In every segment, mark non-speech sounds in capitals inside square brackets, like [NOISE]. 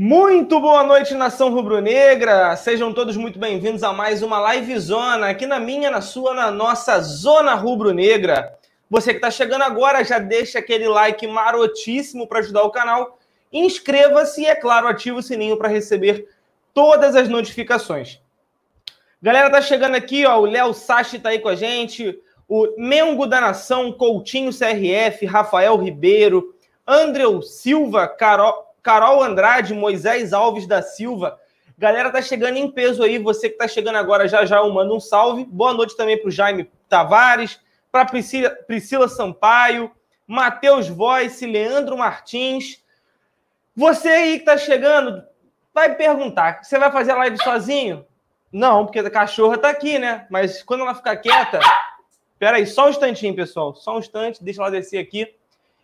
Muito boa noite, nação rubro-negra. Sejam todos muito bem-vindos a mais uma live zona aqui na minha, na sua, na nossa zona rubro-negra. Você que está chegando agora, já deixa aquele like marotíssimo para ajudar o canal. Inscreva-se e, é claro, ative o sininho para receber todas as notificações. Galera, tá chegando aqui, ó. O Léo Sachi tá aí com a gente. O Mengo da Nação, Coutinho CRF, Rafael Ribeiro, Andreu Silva, Carol, Carol Andrade, Moisés Alves da Silva. Galera, tá chegando em peso aí. Você que tá chegando agora, já já eu mando um salve. Boa noite também para o Jaime Tavares, para Priscila, Priscila Sampaio, Matheus Voice, Leandro Martins. Você aí que tá chegando, vai perguntar: você vai fazer a live sozinho? Não, porque a cachorra tá aqui, né? Mas quando ela ficar quieta. Pera aí, só um instantinho, pessoal. Só um instante, deixa ela descer aqui.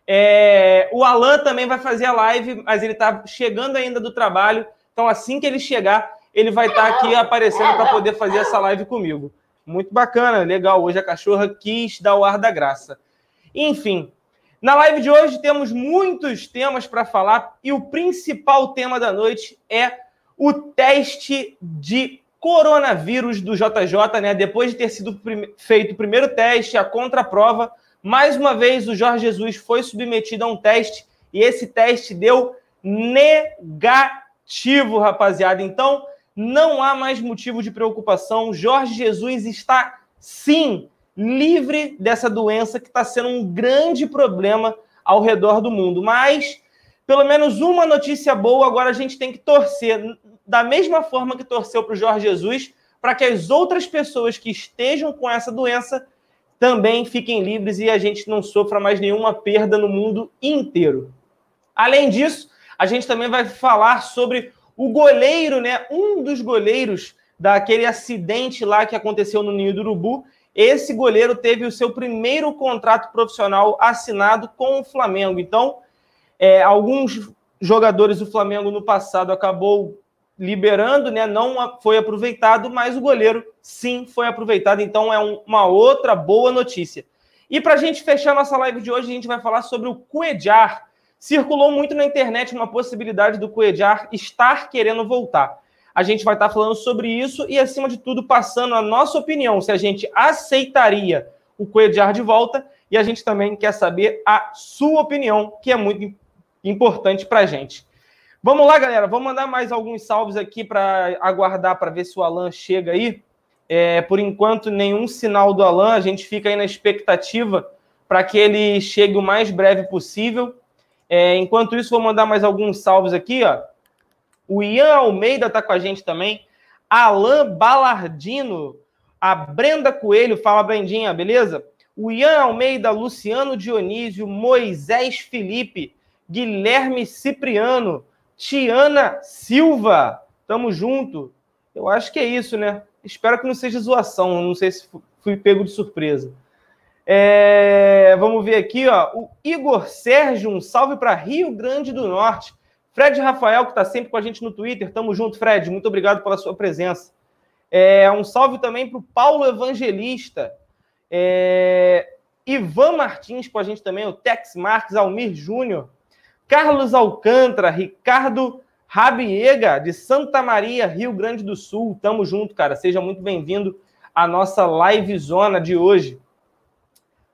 É, o Alan também vai fazer a live, mas ele está chegando ainda do trabalho. Então, assim que ele chegar, ele vai estar tá aqui aparecendo para poder fazer essa live comigo. Muito bacana, legal. Hoje a cachorra quis dar o ar da graça. Enfim, na live de hoje temos muitos temas para falar e o principal tema da noite é o teste de coronavírus do JJ, né? Depois de ter sido feito o primeiro teste, a contraprova, mais uma vez, o Jorge Jesus foi submetido a um teste e esse teste deu negativo, rapaziada. Então, não há mais motivo de preocupação. Jorge Jesus está, sim, livre dessa doença que está sendo um grande problema ao redor do mundo. Mas, pelo menos uma notícia boa, agora a gente tem que torcer, da mesma forma que torceu para o Jorge Jesus, para que as outras pessoas que estejam com essa doença também fiquem livres e a gente não sofra mais nenhuma perda no mundo inteiro. Além disso, a gente também vai falar sobre o goleiro, né? Um dos goleiros daquele acidente lá que aconteceu no Ninho do Urubu. Esse goleiro teve o seu primeiro contrato profissional assinado com o Flamengo. Então, é, alguns jogadores do Flamengo no passado acabou liberando, né? Não foi aproveitado, mas o goleiro sim foi aproveitado. Então é um, uma outra boa notícia. E para a gente fechar nossa live de hoje, a gente vai falar sobre o Cuejar. Circulou muito na internet uma possibilidade do Cuejar estar querendo voltar. A gente vai estar falando sobre isso e, acima de tudo, passando a nossa opinião, se a gente aceitaria o Cuejar de volta. E a gente também quer saber a sua opinião, que é muito importante para a gente. Vamos lá, galera. Vamos mandar mais alguns salves aqui para aguardar para ver se o Alan chega aí. É, por enquanto, nenhum sinal do Alan. A gente fica aí na expectativa para que ele chegue o mais breve possível. É, enquanto isso, vou mandar mais alguns salves aqui. Ó. O Ian Almeida está com a gente também. Alan Balardino. A Brenda Coelho. Fala, Brendinha, beleza? O Ian Almeida, Luciano Dionísio, Moisés Felipe, Guilherme Cipriano. Tiana Silva, tamo junto. Eu acho que é isso, né? Espero que não seja zoação, não sei se fui pego de surpresa. É, vamos ver aqui, ó. O Igor Sérgio, um salve para Rio Grande do Norte. Fred Rafael, que está sempre com a gente no Twitter. Tamo junto, Fred. Muito obrigado pela sua presença. É, um salve também para o Paulo Evangelista. É, Ivan Martins com a gente também, o Tex Marques, Almir Júnior. Carlos Alcântara, Ricardo Rabiega, de Santa Maria, Rio Grande do Sul. Tamo junto, cara. Seja muito bem-vindo à nossa live zona de hoje.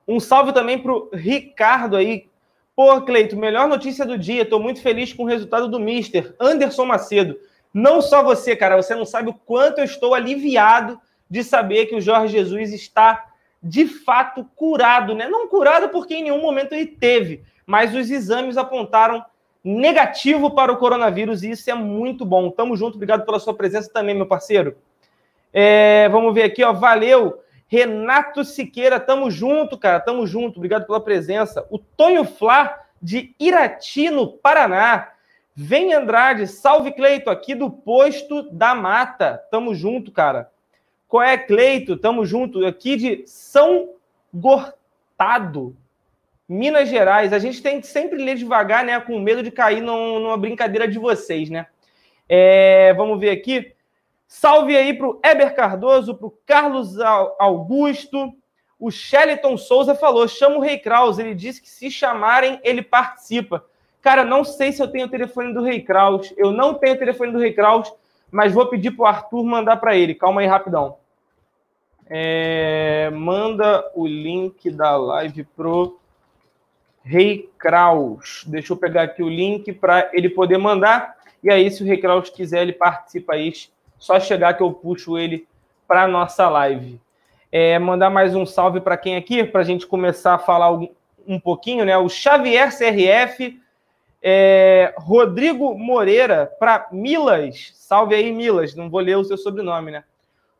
Um salve também para o Ricardo aí. Pô, Cleito, melhor notícia do dia. Estou muito feliz com o resultado do Mister, Anderson Macedo. Não só você, cara, você não sabe o quanto eu estou aliviado de saber que o Jorge Jesus está de fato curado, né? Não curado porque em nenhum momento ele teve, mas os exames apontaram negativo para o coronavírus e isso é muito bom. Tamo junto, obrigado pela sua presença também, meu parceiro. É, vamos ver aqui, ó, valeu. Renato Siqueira, tamo junto, cara, tamo junto, obrigado pela presença. O Tonho Flá, de Irati, no Paraná. Vem Andrade, salve Cleito, aqui do posto da Mata. Tamo junto, cara. Qual é, Cleito? Tamo junto, aqui de São Gortado. Minas Gerais, a gente tem que sempre ler devagar, né? Com medo de cair numa brincadeira de vocês, né? É, vamos ver aqui. Salve aí para o Eber Cardoso, para o Carlos Augusto. O Shellton Souza falou: chama o Rei Kraus. Ele disse que se chamarem, ele participa. Cara, não sei se eu tenho o telefone do Rei Kraus. Eu não tenho o telefone do Rei Kraus, mas vou pedir pro Arthur mandar para ele. Calma aí, rapidão. É, manda o link da live pro Rei Kraus. Deixa eu pegar aqui o link para ele poder mandar. E aí, se o Rei Kraus quiser, ele participa aí. Só chegar que eu puxo ele para nossa live. É, mandar mais um salve para quem aqui, para a gente começar a falar um, pouquinho, né? O Xavier CRF, é, Rodrigo Moreira, para Milas. Salve aí, Milas. Não vou ler o seu sobrenome, né?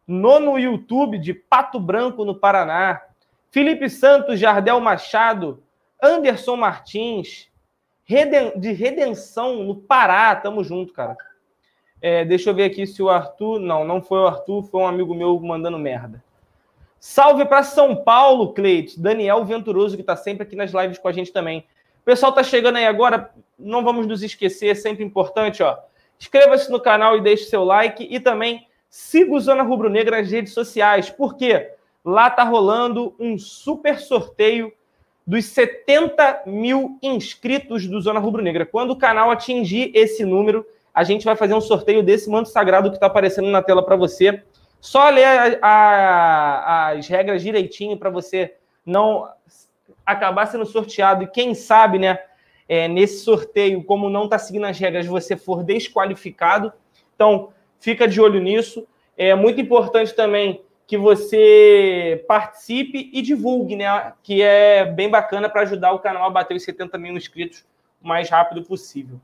Nono YouTube de Pato Branco, no Paraná. Felipe Santos, Jardel Machado, Anderson Martins, de Redenção, no Pará. Tamo junto, cara. É, deixa eu ver aqui se o Arthur. Não, não foi o Arthur, foi um amigo meu mandando merda. Salve para São Paulo, Cleide. Daniel Venturoso, que está sempre aqui nas lives com a gente também. O pessoal está chegando aí agora, não vamos nos esquecer, é sempre importante, ó. Inscreva-se no canal e deixe seu like. E também siga o Zona Rubro Negra nas redes sociais. Por quê? Lá tá rolando um super sorteio dos 70 mil inscritos do Zona Rubro Negra. Quando o canal atingir esse número, a gente vai fazer um sorteio desse manto sagrado que está aparecendo na tela para você. Só ler a, a, as regras direitinho para você não acabar sendo sorteado. E quem sabe, né, é, nesse sorteio, como não está seguindo as regras, você for desqualificado. Então, fica de olho nisso. É muito importante também que você participe e divulgue, né? Que é bem bacana para ajudar o canal a bater os 70 mil inscritos o mais rápido possível.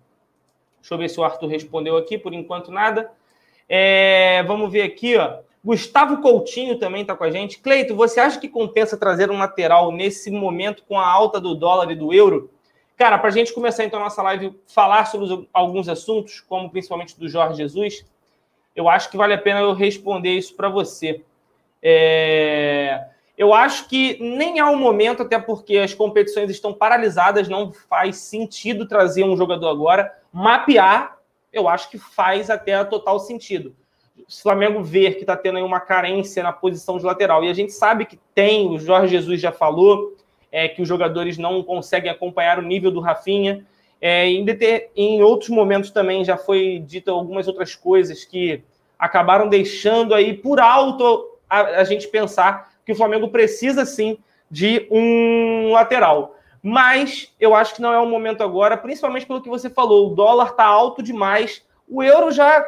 Deixa eu ver se o Arthur respondeu aqui, por enquanto nada. É, vamos ver aqui, ó. Gustavo Coutinho também está com a gente. Cleito, você acha que compensa trazer um lateral nesse momento com a alta do dólar e do euro? Cara, para a gente começar então a nossa live, falar sobre alguns assuntos, como principalmente do Jorge Jesus, eu acho que vale a pena eu responder isso para você. É... Eu acho que nem há um momento, até porque as competições estão paralisadas, não faz sentido trazer um jogador agora. Mapear, eu acho que faz até total sentido. Se o Flamengo ver que está tendo aí uma carência na posição de lateral, e a gente sabe que tem, o Jorge Jesus já falou, é, que os jogadores não conseguem acompanhar o nível do Rafinha. É, em, deter, em outros momentos também já foi dito algumas outras coisas que acabaram deixando aí por alto a, a gente pensar que o Flamengo precisa sim de um lateral. Mas eu acho que não é o momento agora, principalmente pelo que você falou. O dólar está alto demais. O euro já,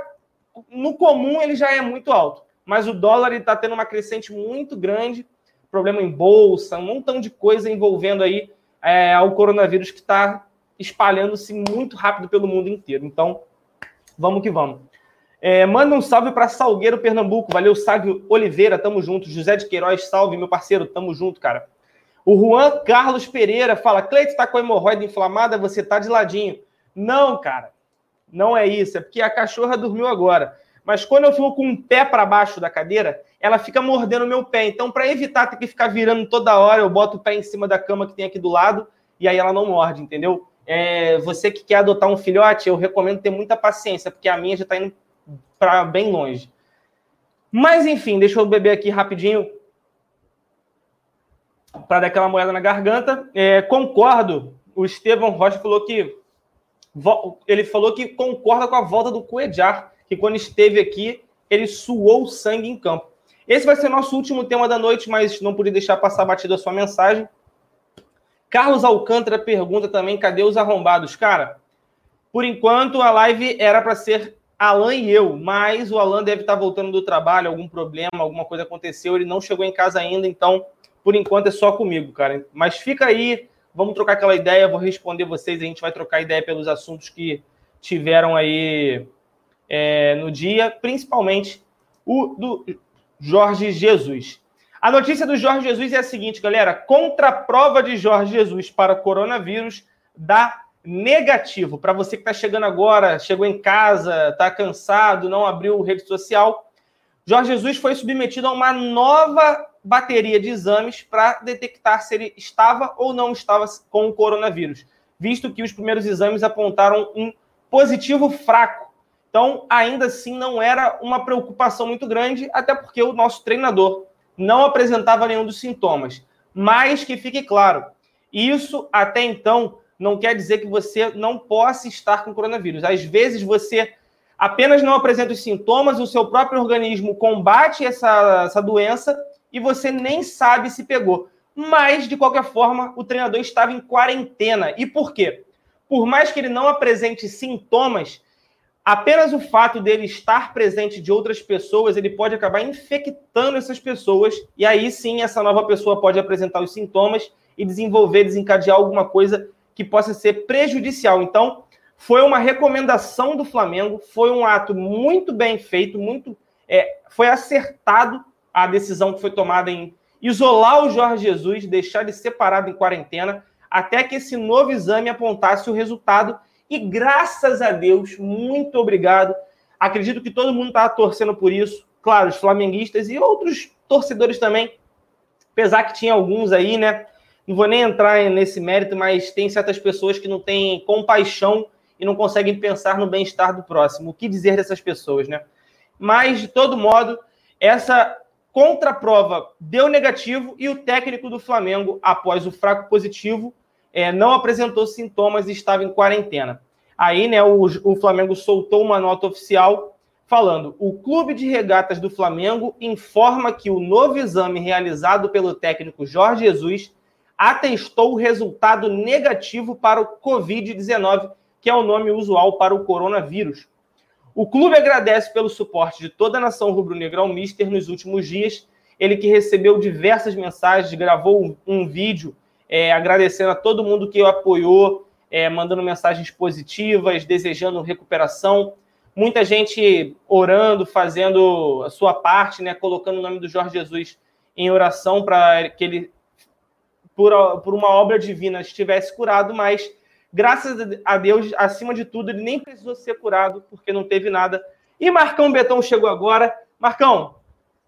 no comum, ele já é muito alto. Mas o dólar está tendo uma crescente muito grande. Problema em bolsa, um montão de coisa envolvendo aí é, o coronavírus que está espalhando-se muito rápido pelo mundo inteiro. Então, vamos que vamos. É, manda um salve para Salgueiro, Pernambuco. Valeu, Sávio Oliveira, tamo junto. José de Queiroz, salve, meu parceiro, tamo junto, cara. O Juan Carlos Pereira fala: Cleito, tá com hemorroida inflamada, você tá de ladinho. Não, cara, não é isso, é porque a cachorra dormiu agora. Mas quando eu fico com um pé para baixo da cadeira, ela fica mordendo o meu pé. Então, para evitar ter que ficar virando toda hora, eu boto o pé em cima da cama que tem aqui do lado e aí ela não morde, entendeu? É, você que quer adotar um filhote, eu recomendo ter muita paciência, porque a minha já tá indo para bem longe. Mas enfim, deixa eu beber aqui rapidinho para dar aquela moeda na garganta. É, concordo. O Estevão Rocha falou que ele falou que concorda com a volta do Cuejar, que quando esteve aqui ele suou sangue em campo. Esse vai ser nosso último tema da noite, mas não pude deixar passar batida a sua mensagem. Carlos Alcântara pergunta também: cadê os arrombados? Cara, por enquanto a live era para ser Alan e eu, mas o Alan deve estar voltando do trabalho, algum problema, alguma coisa aconteceu, ele não chegou em casa ainda, então por enquanto é só comigo, cara. Mas fica aí, vamos trocar aquela ideia, vou responder vocês, a gente vai trocar ideia pelos assuntos que tiveram aí é, no dia, principalmente o do Jorge Jesus. A notícia do Jorge Jesus é a seguinte, galera: contraprova de Jorge Jesus para coronavírus dá negativo. Para você que está chegando agora, chegou em casa, está cansado, não abriu rede social, Jorge Jesus foi submetido a uma nova bateria de exames para detectar se ele estava ou não estava com o coronavírus, visto que os primeiros exames apontaram um positivo fraco. Então, ainda assim, não era uma preocupação muito grande, até porque o nosso treinador não apresentava nenhum dos sintomas. Mas que fique claro, isso até então não quer dizer que você não possa estar com coronavírus. Às vezes você apenas não apresenta os sintomas, o seu próprio organismo combate essa, essa doença e você nem sabe se pegou. Mas, de qualquer forma, o treinador estava em quarentena. E por quê? Por mais que ele não apresente sintomas, apenas o fato dele estar presente de outras pessoas, ele pode acabar infectando essas pessoas, e aí sim essa nova pessoa pode apresentar os sintomas e desenvolver, desencadear alguma coisa que possa ser prejudicial. Então, foi uma recomendação do Flamengo, foi um ato muito bem feito, muito é, foi acertado a decisão que foi tomada em isolar o Jorge Jesus, deixar ele separado em quarentena, até que esse novo exame apontasse o resultado. E graças a Deus, muito obrigado. Acredito que todo mundo está torcendo por isso. Claro, os flamenguistas e outros torcedores também. Apesar que tinha alguns aí, né? Não vou nem entrar nesse mérito, mas tem certas pessoas que não têm compaixão e não conseguem pensar no bem-estar do próximo. O que dizer dessas pessoas, né? Mas, de todo modo, essa contraprova deu negativo e o técnico do Flamengo, após o fraco positivo, é, não apresentou sintomas e estava em quarentena. Aí, né, o, o Flamengo soltou uma nota oficial falando: o Clube de Regatas do Flamengo informa que o novo exame realizado pelo técnico Jorge Jesus atestou o resultado negativo para o Covid-19 que é o nome usual para o coronavírus. O clube agradece pelo suporte de toda a nação rubro-negra ao Mister nos últimos dias. Ele que recebeu diversas mensagens, gravou um vídeo é, agradecendo a todo mundo que o apoiou, é, mandando mensagens positivas, desejando recuperação. Muita gente orando, fazendo a sua parte, né, colocando o nome do Jorge Jesus em oração para que ele, por, por uma obra divina, estivesse curado, mas Graças a Deus, acima de tudo, ele nem precisou ser curado, porque não teve nada. E Marcão Betão chegou agora. Marcão,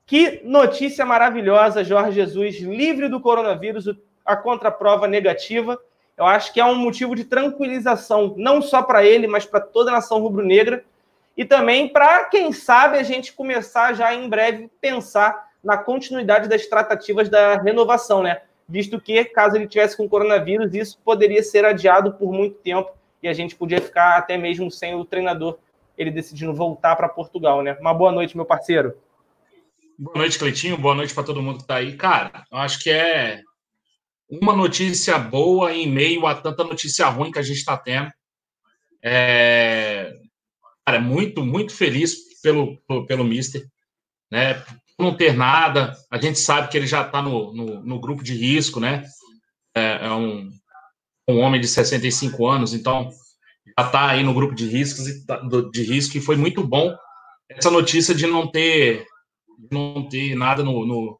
que notícia maravilhosa, Jorge Jesus, livre do coronavírus, a contraprova negativa. Eu acho que é um motivo de tranquilização, não só para ele, mas para toda a nação rubro-negra. E também para, quem sabe, a gente começar já em breve pensar na continuidade das tratativas da renovação, né? Visto que, caso ele tivesse com coronavírus, isso poderia ser adiado por muito tempo e a gente podia ficar até mesmo sem o treinador, ele decidindo voltar para Portugal, né? Uma boa noite, meu parceiro. Boa noite, Cleitinho. Boa noite para todo mundo que está aí. Cara, eu acho que é uma notícia boa em meio a tanta notícia ruim que a gente está tendo. É... Cara, muito, muito feliz pelo, pelo, pelo Mister, né? Não ter nada, a gente sabe que ele já está no, no, no, grupo de risco, né? É, é, um, um homem de 65 anos, então já está aí no grupo de riscos tá, de risco e foi muito bom essa notícia de não ter não ter nada no, no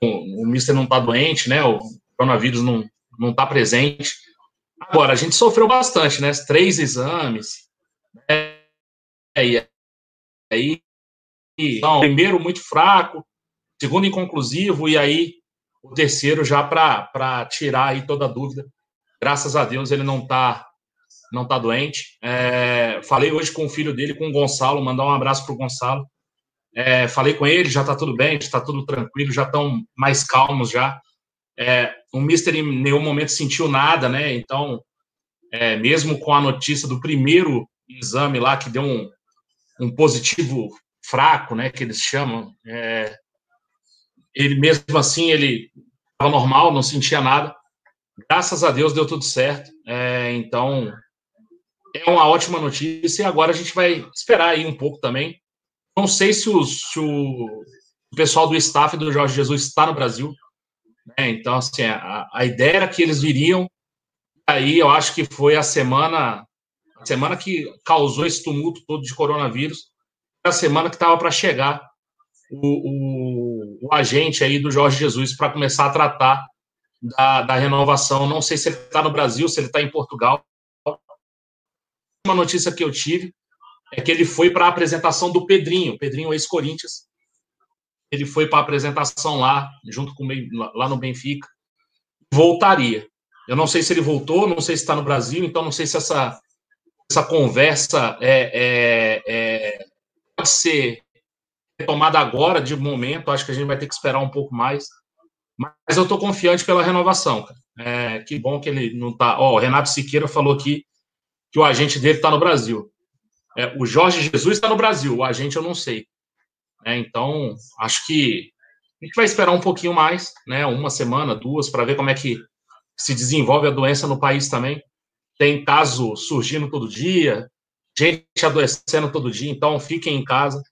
o Mister não está doente, né? O coronavírus não não está presente. Agora a gente sofreu bastante, né? Três exames, né? e aí então, primeiro muito fraco, segundo inconclusivo, e aí o terceiro já para tirar aí toda a dúvida. Graças a Deus ele não está não tá doente. É, falei hoje com o filho dele, com o Gonçalo, mandar um abraço para o Gonçalo. É, falei com ele, já está tudo bem, está tudo tranquilo, já estão mais calmos já. É, o Mister em nenhum momento sentiu nada, né? Então, é, mesmo com a notícia do primeiro exame lá, que deu um, um positivo fraco, né, que eles chamam. É, ele mesmo assim ele estava normal, não sentia nada. Graças a Deus deu tudo certo. É, então é uma ótima notícia. E agora a gente vai esperar aí um pouco também. Não sei se, os, se o, pessoal do staff do Jorge Jesus está no Brasil. Né? Então, assim, a, a ideia era que eles viriam. Aí eu acho que foi a semana, a semana que causou esse tumulto todo de coronavírus a semana que estava para chegar o, o, o, agente aí do Jorge Jesus para começar a tratar da, da renovação. Não sei se ele está no Brasil, se ele está em Portugal. Uma notícia que eu tive é que ele foi para a apresentação do Pedrinho, Pedrinho ex-Corinthians. Ele foi para a apresentação lá, junto com lá no Benfica. Voltaria. Eu não sei se ele voltou, não sei se está no Brasil, então não sei se essa, essa conversa é, é, é pode ser retomada agora, de momento, acho que a gente vai ter que esperar um pouco mais. Mas eu estou confiante pela renovação. É, que bom que ele não tá. Ó, o Renato Siqueira falou aqui que o agente dele está no Brasil. É, o Jorge Jesus está no Brasil, o agente eu não sei. É, então, acho que a gente vai esperar um pouquinho mais, né? Uma semana, duas, para ver como é que se desenvolve a doença no país também. Tem caso surgindo todo dia, gente adoecendo todo dia, então fiquem em casa.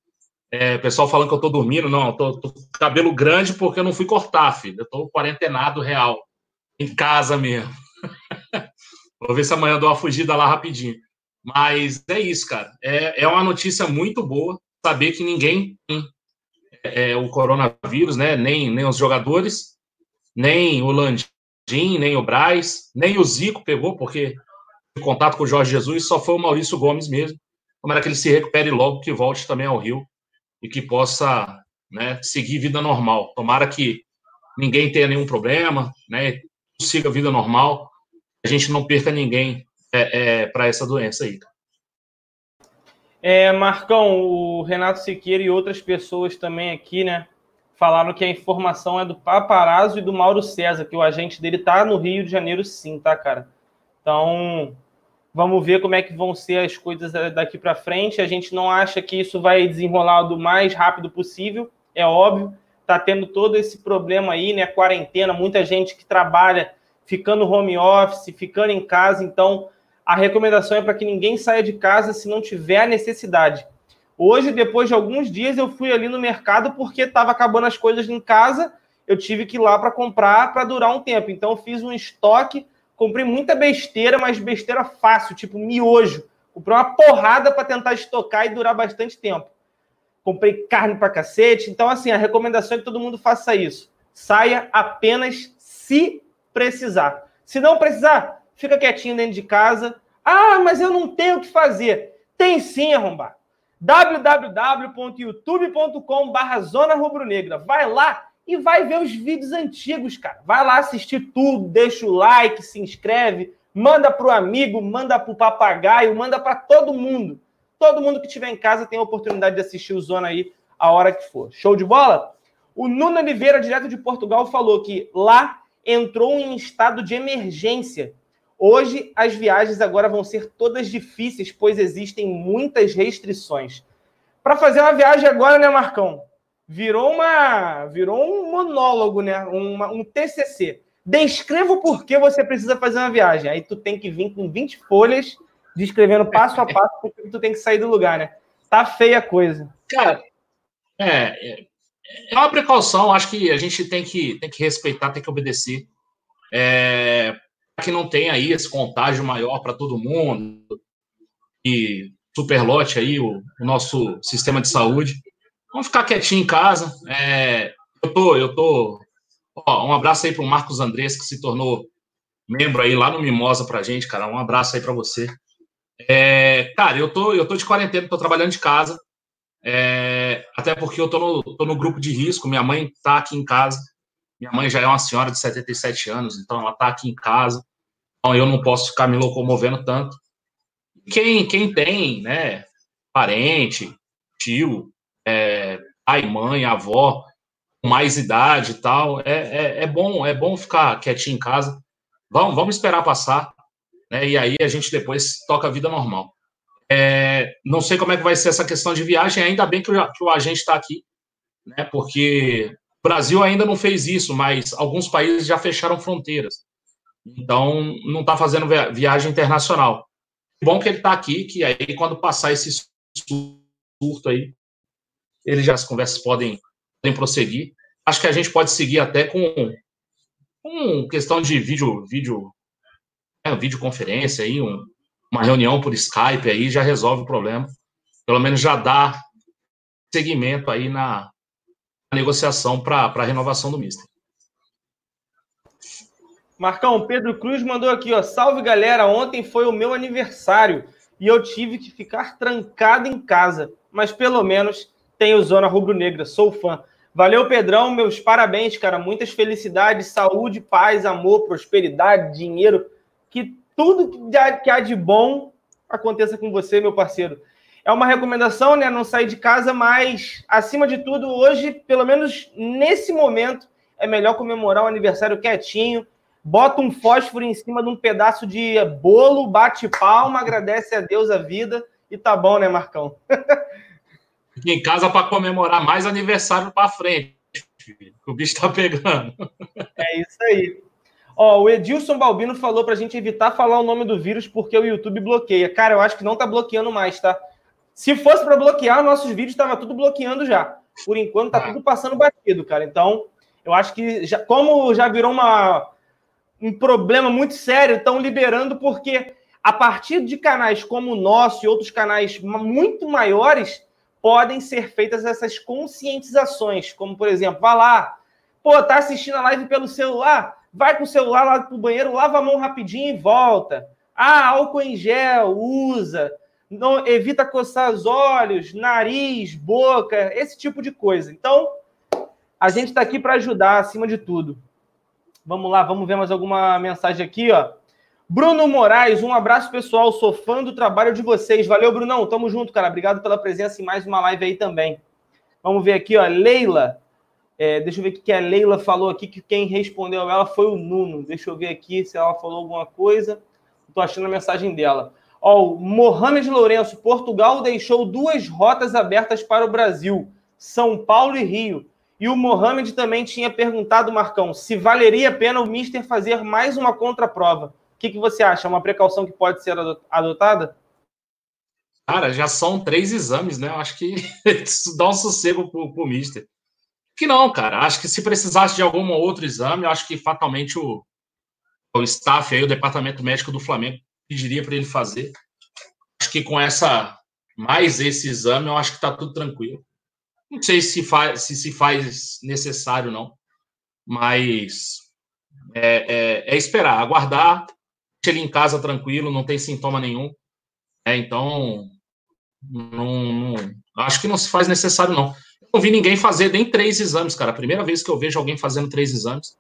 É, pessoal falando que eu tô dormindo, não, tô, tô cabelo grande porque eu não fui cortar, filho. Eu tô quarentenado real, em casa mesmo. [LAUGHS] Vou ver se amanhã dou uma fugida lá rapidinho. Mas é isso, cara. É, é uma notícia muito boa saber que ninguém tem é, o coronavírus, né? Nem, nem os jogadores, nem o Landim, nem o Braz, nem o Zico pegou, porque contato com o Jorge Jesus só foi o Maurício Gomes mesmo. Tomara que ele se recupere logo, que volte também ao Rio e que possa né, seguir vida normal. Tomara que ninguém tenha nenhum problema, né? Siga a vida normal, a gente não perca ninguém é, é, para essa doença aí. É, Marcão, o Renato Siqueira e outras pessoas também aqui, né? Falaram que a informação é do Paparazzo e do Mauro César, que o agente dele tá no Rio de Janeiro, sim, tá, cara? Então, vamos ver como é que vão ser as coisas daqui para frente. A gente não acha que isso vai desenrolar do mais rápido possível, é óbvio. Tá tendo todo esse problema aí, né? Quarentena, muita gente que trabalha ficando home office, ficando em casa. Então, a recomendação é para que ninguém saia de casa se não tiver a necessidade. Hoje, depois de alguns dias, eu fui ali no mercado porque estava acabando as coisas em casa. Eu tive que ir lá para comprar para durar um tempo. Então, eu fiz um estoque, comprei muita besteira, mas besteira fácil, tipo miojo. Comprei uma porrada para tentar estocar e durar bastante tempo. Comprei carne para cacete. Então, assim, a recomendação é que todo mundo faça isso. Saia apenas se precisar. Se não precisar, fica quietinho dentro de casa. Ah, mas eu não tenho o que fazer. Tem sim, arrombar. www.youtube.com.br Zona Rubro Negra. Vai lá e vai ver os vídeos antigos, cara. Vai lá assistir tudo, deixa o like, se inscreve, manda pro amigo, manda pro papagaio, manda para todo mundo. Todo mundo que estiver em casa tem a oportunidade de assistir o Zona aí a hora que for. Show de bola? O Nuno Oliveira, direto de Portugal, falou que lá entrou em estado de emergência. Hoje, as viagens agora vão ser todas difíceis, pois existem muitas restrições. Para fazer uma viagem agora, né, Marcão? Virou uma, virou um monólogo, né? Uma, um TCC. Descreva o porquê você precisa fazer uma viagem. Aí tu tem que vir com 20 folhas, descrevendo passo a passo porque tu tem que sair do lugar, né? Tá feia a coisa. Cara, é, é é uma precaução, acho que a gente tem que, tem que respeitar, tem que obedecer. É, que não tenha aí esse contágio maior para todo mundo. E superlote aí o, o, nosso sistema de saúde. Vamos ficar quietinho em casa. É, eu tô, eu tô. Ó, um abraço aí para o Marcos Andrés, que se tornou membro aí lá no Mimosa pra gente, cara. Um abraço aí para você. É, cara, eu tô, eu tô de quarentena, tô trabalhando de casa. É, até porque eu tô no, tô no grupo de risco, minha mãe tá aqui em casa. Minha mãe já é uma senhora de 77 anos, então ela tá aqui em casa. Então eu não posso ficar me locomovendo tanto. Quem, quem tem, né, parente, tio, é, pai, mãe, avó, com mais idade e tal, é, é, é, bom, é bom ficar quietinho em casa. Vamos, vamos esperar passar, né, e aí a gente depois toca a vida normal. É, não sei como é que vai ser essa questão de viagem, ainda bem que o, que o agente está aqui, né? Porque o Brasil ainda não fez isso, mas alguns países já fecharam fronteiras. Então, não está fazendo viagem internacional. Bom que ele está aqui, que aí quando passar esse surto aí, ele já as conversas podem, podem prosseguir. Acho que a gente pode seguir até com, com questão de vídeo, vídeo, é, videoconferência aí, um, uma reunião por Skype aí já resolve o problema. Pelo menos já dá seguimento aí na negociação para a renovação do Mister. Marcão, Pedro Cruz mandou aqui, ó. Salve galera, ontem foi o meu aniversário e eu tive que ficar trancado em casa, mas pelo menos tenho Zona Rubro Negra, sou fã. Valeu, Pedrão, meus parabéns, cara. Muitas felicidades, saúde, paz, amor, prosperidade, dinheiro, que tudo que há de bom aconteça com você, meu parceiro. É uma recomendação, né? Não sair de casa, mas acima de tudo, hoje, pelo menos nesse momento, é melhor comemorar o aniversário quietinho, bota um fósforo em cima de um pedaço de bolo, bate palma, agradece a Deus a vida e tá bom, né, Marcão? [LAUGHS] Fique em casa para comemorar mais aniversário para frente. O bicho tá pegando. É isso aí. Ó, o Edilson Balbino falou para a gente evitar falar o nome do vírus porque o YouTube bloqueia. Cara, eu acho que não tá bloqueando mais, tá? Se fosse para bloquear, nossos vídeos estava tudo bloqueando já. Por enquanto tá ah. tudo passando batido, cara. Então, eu acho que já, como já virou uma, um problema muito sério, estão liberando porque a partir de canais como o nosso e outros canais muito maiores, podem ser feitas essas conscientizações, como por exemplo, vá lá, pô, tá assistindo a live pelo celular, vai com o celular lá pro banheiro, lava a mão rapidinho e volta. Ah, álcool em gel, usa. Não, evita coçar os olhos, nariz, boca, esse tipo de coisa. Então, a gente está aqui para ajudar, acima de tudo. Vamos lá, vamos ver mais alguma mensagem aqui, ó. Bruno Moraes, um abraço pessoal, sou fã do trabalho de vocês. Valeu, Brunão, tamo junto, cara. Obrigado pela presença em mais uma live aí também. Vamos ver aqui, ó, Leila. É, deixa eu ver o que a Leila falou aqui, que quem respondeu ela foi o Nuno. Deixa eu ver aqui se ela falou alguma coisa. Estou achando a mensagem dela. Ó, o Mohamed Lourenço, Portugal deixou duas rotas abertas para o Brasil, São Paulo e Rio. E o Mohamed também tinha perguntado, Marcão, se valeria a pena o Mister fazer mais uma contraprova. O que, que você acha? É uma precaução que pode ser adotada? Cara, já são três exames, né? Eu acho que [LAUGHS] isso dá um sossego pro, pro Mister. Que não, cara. Acho que se precisasse de algum outro exame, eu acho que fatalmente o, o staff aí, o departamento médico do Flamengo pediria para ele fazer. Acho que com essa mais esse exame, eu acho que está tudo tranquilo. Não sei se faz, se, se faz necessário, não. Mas é, é, é esperar, aguardar, ele em casa tranquilo, não tem sintoma nenhum. É, então, não, não, acho que não se faz necessário, não não vi ninguém fazer nem três exames, cara. A primeira vez que eu vejo alguém fazendo três exames.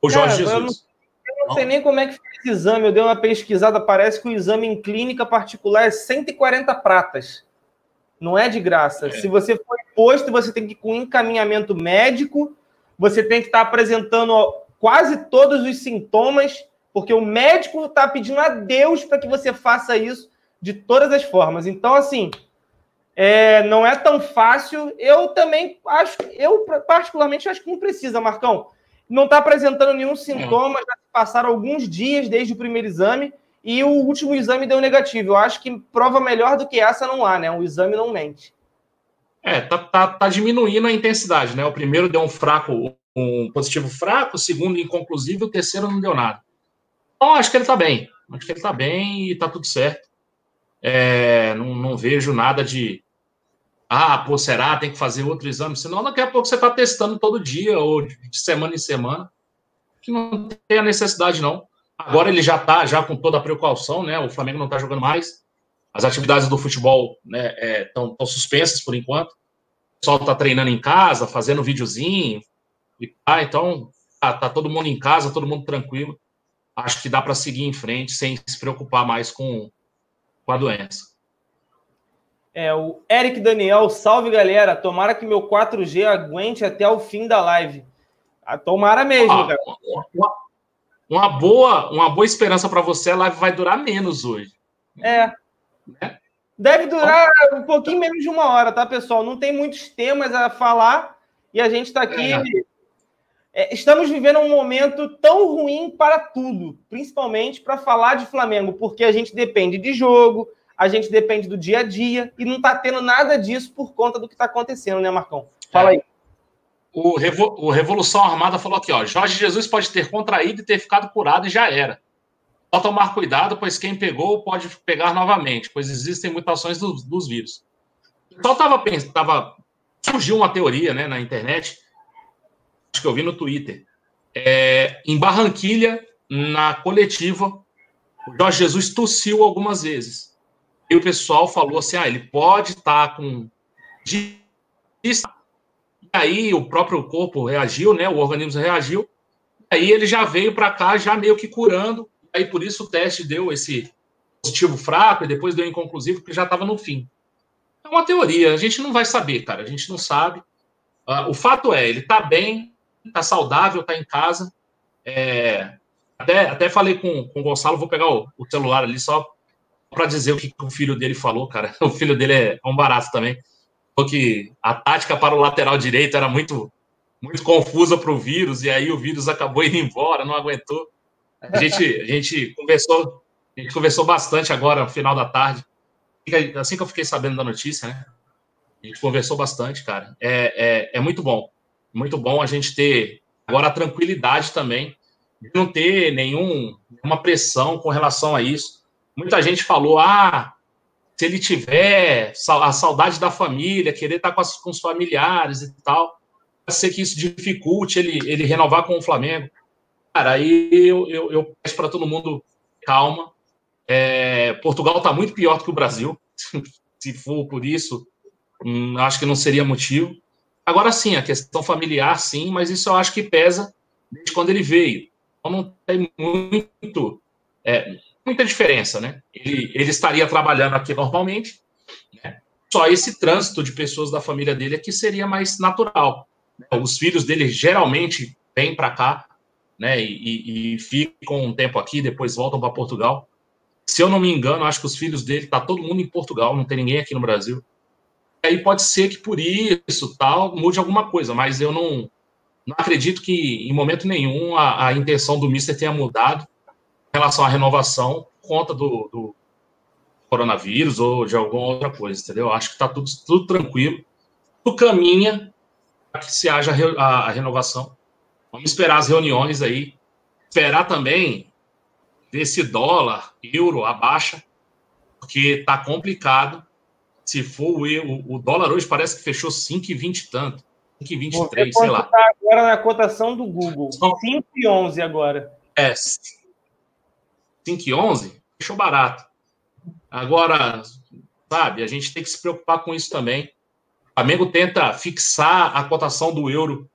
O Jorge Jesus. Eu não, eu não sei nem como é que faz exame. Eu dei uma pesquisada, parece que o exame em clínica particular é 140 pratas. Não é de graça. É. Se você for posto, você tem que ir com encaminhamento médico, você tem que estar apresentando quase todos os sintomas, porque o médico está pedindo a Deus para que você faça isso de todas as formas. Então, assim, é, não é tão fácil. Eu também acho, eu particularmente acho que não precisa, Marcão. Não está apresentando nenhum sintoma, já passaram alguns dias desde o primeiro exame e o último exame deu negativo. Eu acho que prova melhor do que essa não há, né? O exame não mente. É, tá, tá, tá diminuindo a intensidade, né? O primeiro deu um fraco, um positivo fraco, o segundo inconclusivo, o terceiro não deu nada. Então, acho que ele tá bem. Acho que ele tá bem e tá tudo certo. É, não, não vejo nada de, ah, pô, será? Tem que fazer outro exame? Senão, daqui a pouco você está testando todo dia ou de semana em semana, que não tem a necessidade, não. Agora ele já está já com toda a precaução, né? O Flamengo não está jogando mais. As atividades do futebol estão né, é, suspensas por enquanto. O pessoal está treinando em casa, fazendo videozinho. E, ah, então, tá, tá todo mundo em casa, todo mundo tranquilo. Acho que dá para seguir em frente sem se preocupar mais com, com a doença. É, o Eric Daniel, salve galera. Tomara que meu 4G aguente até o fim da live. Ah, tomara mesmo, ah, cara. Uma, uma, boa, uma boa esperança para você, a live vai durar menos hoje. É. Né? Deve durar um pouquinho menos de uma hora, tá, pessoal? Não tem muitos temas a falar e a gente está aqui. É. É, estamos vivendo um momento tão ruim para tudo, principalmente para falar de Flamengo, porque a gente depende de jogo, a gente depende do dia a dia e não está tendo nada disso por conta do que está acontecendo, né, Marcão? Fala é. aí. O, Revo, o Revolução Armada falou aqui, ó. Jorge Jesus pode ter contraído e ter ficado curado e já era. Só tomar cuidado, pois quem pegou pode pegar novamente, pois existem mutações dos, dos vírus. Só estava pensando, tava, surgiu uma teoria né, na internet, que eu vi no Twitter. É, em Barranquilha, na coletiva, o Jorge Jesus tossiu algumas vezes. E o pessoal falou assim: ah, ele pode estar tá com. E aí o próprio corpo reagiu, né? O organismo reagiu. Aí ele já veio para cá, já meio que curando. Aí por isso o teste deu esse positivo fraco e depois deu inconclusivo, porque já estava no fim. É uma teoria, a gente não vai saber, cara. A gente não sabe. Uh, o fato é, ele está bem, está saudável, está em casa. É, Até, até falei com, com o Gonçalo, vou pegar o, o celular ali só para dizer o que, que, o filho dele falou, cara. [LAUGHS] O filho dele é um barato também. Falou que a tática para o lateral direito era muito, muito confusa para o vírus, e aí o vírus acabou indo embora, não aguentou. A gente, a gente conversou, a gente conversou bastante agora, no final da tarde. Assim que eu fiquei sabendo da notícia, né? A gente conversou bastante, cara. É, é, é muito bom. Muito bom a gente ter agora a tranquilidade também de não ter nenhum, nenhuma pressão com relação a isso. Muita gente falou: ah, se ele tiver a saudade da família, querer estar com, as, com os familiares e tal, pode ser que isso dificulte ele, ele renovar com o Flamengo. Cara, aí eu, eu, eu peço para todo mundo calma. É, Portugal está muito pior do que o Brasil. [LAUGHS] se for por isso, hum, acho que não seria motivo. Agora sim, a questão familiar, sim, mas isso eu acho que pesa desde quando ele veio. Então não tem muito, é, muita diferença, né? Ele, ele estaria trabalhando aqui normalmente, né? só esse trânsito de pessoas da família dele aqui seria mais natural. Né? Os filhos dele geralmente vêm para cá, né? E, e, e, ficam um tempo aqui, depois voltam para Portugal. Se eu não me engano, acho que os filhos dele tá todo mundo em Portugal, não tem ninguém aqui no Brasil. Aí pode ser que por isso tal mude alguma coisa, mas eu não não acredito que, em momento nenhum, a, a intenção do Mister tenha mudado em relação à renovação por conta do, do coronavírus ou de alguma outra coisa, entendeu? Acho que está tudo, tudo tranquilo. Tudo caminha para que se haja a, a renovação. Vamos esperar as reuniões aí. Esperar também ver se dólar, euro abaixa, porque está complicado. Se for o, o dólar hoje parece que fechou 5,20 e tanto. 5,23, sei lá. agora na cotação do Google. 5,11 agora. É. 5,11? Fechou barato. Agora, sabe, a gente tem que se preocupar com isso também. O Flamengo tenta fixar a cotação do euro,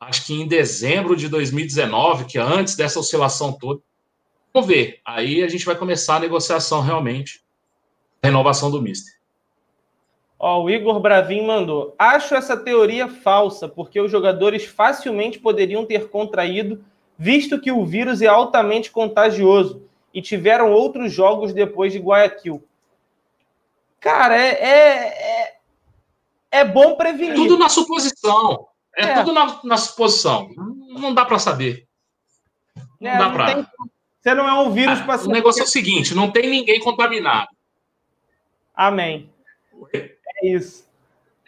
acho que em dezembro de 2019, que é antes dessa oscilação toda. Vamos ver. Aí a gente vai começar a negociação realmente. A renovação do Mister. Ó, o Igor Bravin mandou. Acho essa teoria falsa, porque os jogadores facilmente poderiam ter contraído, visto que o vírus é altamente contagioso e tiveram outros jogos depois de Guayaquil. Cara, é, é, é, é bom prevenir. É tudo na suposição. É, é. tudo na, na, suposição. Não dá para saber. Não é, dá para. Você não é um vírus ah, para O negócio é o seguinte: não tem ninguém contaminado. Amém. Oi? isso.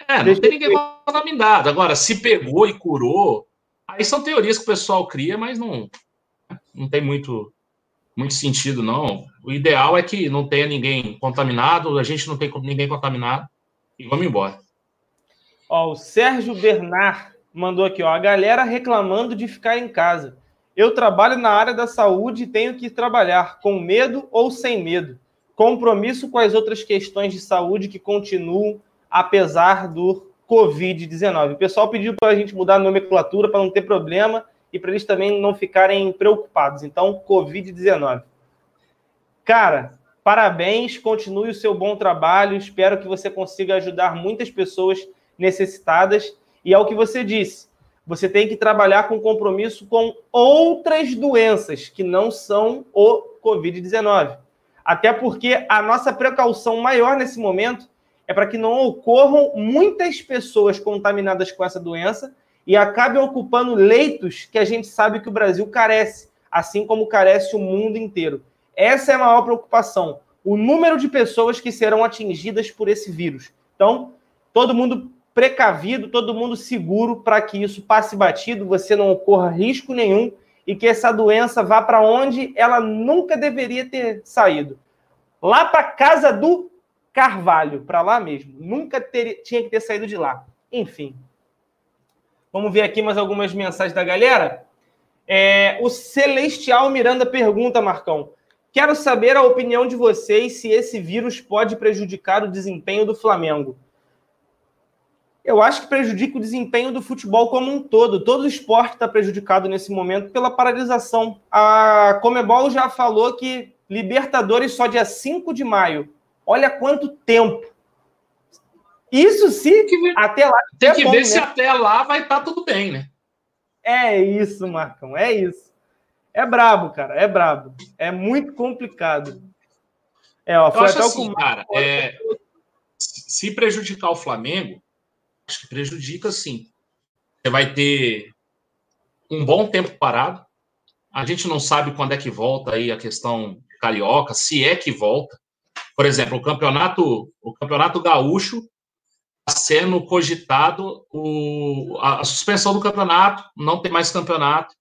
É, não Deixa tem ninguém contaminado. Agora, se pegou e curou, aí são teorias que o pessoal cria, mas não, não tem muito, muito sentido, não. O ideal é que não tenha ninguém contaminado, a gente não tem ninguém contaminado, e vamos embora. Ó, o Sérgio Bernard mandou aqui, ó, a galera reclamando de ficar em casa. Eu trabalho na área da saúde e tenho que trabalhar com medo ou sem medo compromisso com as outras questões de saúde que continuam apesar do Covid-19. O pessoal pediu para a gente mudar a nomenclatura para não ter problema e para eles também não ficarem preocupados. Então, Covid-19. Cara, parabéns, continue o seu bom trabalho. Espero que você consiga ajudar muitas pessoas necessitadas. E é o que você disse: você tem que trabalhar com compromisso com outras doenças que não são o Covid-19. Até porque a nossa precaução maior nesse momento é para que não ocorram muitas pessoas contaminadas com essa doença e acabem ocupando leitos que a gente sabe que o Brasil carece, assim como carece o mundo inteiro. Essa é a maior preocupação, o número de pessoas que serão atingidas por esse vírus. Então, todo mundo precavido, todo mundo seguro para que isso passe batido, você não ocorra risco nenhum e que essa doença vá para onde ela nunca deveria ter saído. Lá para casa do Carvalho, para lá mesmo. Nunca ter, tinha que ter saído de lá. Enfim. Vamos ver aqui mais algumas mensagens da galera. É, o Celestial Miranda pergunta, Marcão. Quero saber a opinião de vocês se esse vírus pode prejudicar o desempenho do Flamengo eu acho que prejudica o desempenho do futebol como um todo. Todo o esporte está prejudicado nesse momento pela paralisação. A Comebol já falou que Libertadores só dia 5 de maio. Olha quanto tempo. Isso sim, até lá. Tem é que bom, ver né? se até lá vai estar tá tudo bem, né? É isso, Marcão, é isso. É brabo, cara, é brabo. É muito complicado. É, ó, foi até assim, o cara, é, se prejudicar o Flamengo, acho que prejudica sim. Você vai ter um bom tempo parado. A gente não sabe quando é que volta aí a questão carioca, se é que volta. Por exemplo, o campeonato, o campeonato gaúcho está sendo cogitado o, a, a, suspensão do campeonato, não tem mais campeonato.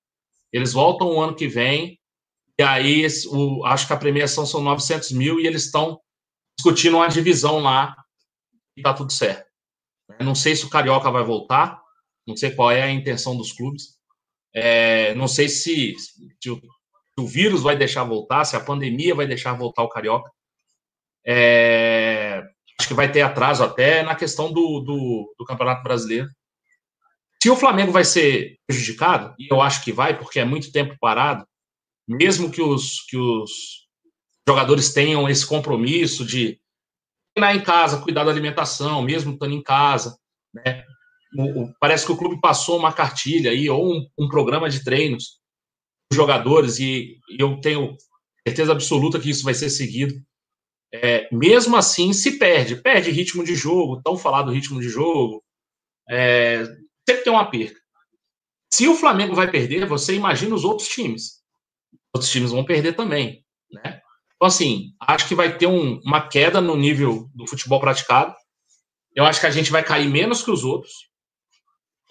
Eles voltam o ano que vem, e aí o, acho que a premiação são 900 mil e eles estão discutindo uma divisão lá e está tudo certo. Não sei se o Carioca vai voltar, não sei qual é a intenção dos clubes. É, não sei se, se, o, se, o, vírus vai deixar voltar, se a pandemia vai deixar voltar o Carioca. É, acho que vai ter atraso até na questão do, do, do, Campeonato Brasileiro. Se o Flamengo vai ser prejudicado, e eu acho que vai, porque é muito tempo parado, mesmo que os, que os jogadores tenham esse compromisso de treinar em casa, cuidar da alimentação, mesmo estando em casa, né? o, o, parece que o clube passou uma cartilha aí, ou um, um programa de treinos dos jogadores, e, e, eu tenho certeza absoluta que isso vai ser seguido. É, mesmo assim, se perde, perde ritmo de jogo, tão falado ritmo de jogo, é, sempre tem uma perca. Se o Flamengo vai perder, você imagina os outros times. Outros times vão perder também, né? Então, assim, acho que vai ter um, uma queda no nível do futebol praticado. Eu acho que a gente vai cair menos que os outros.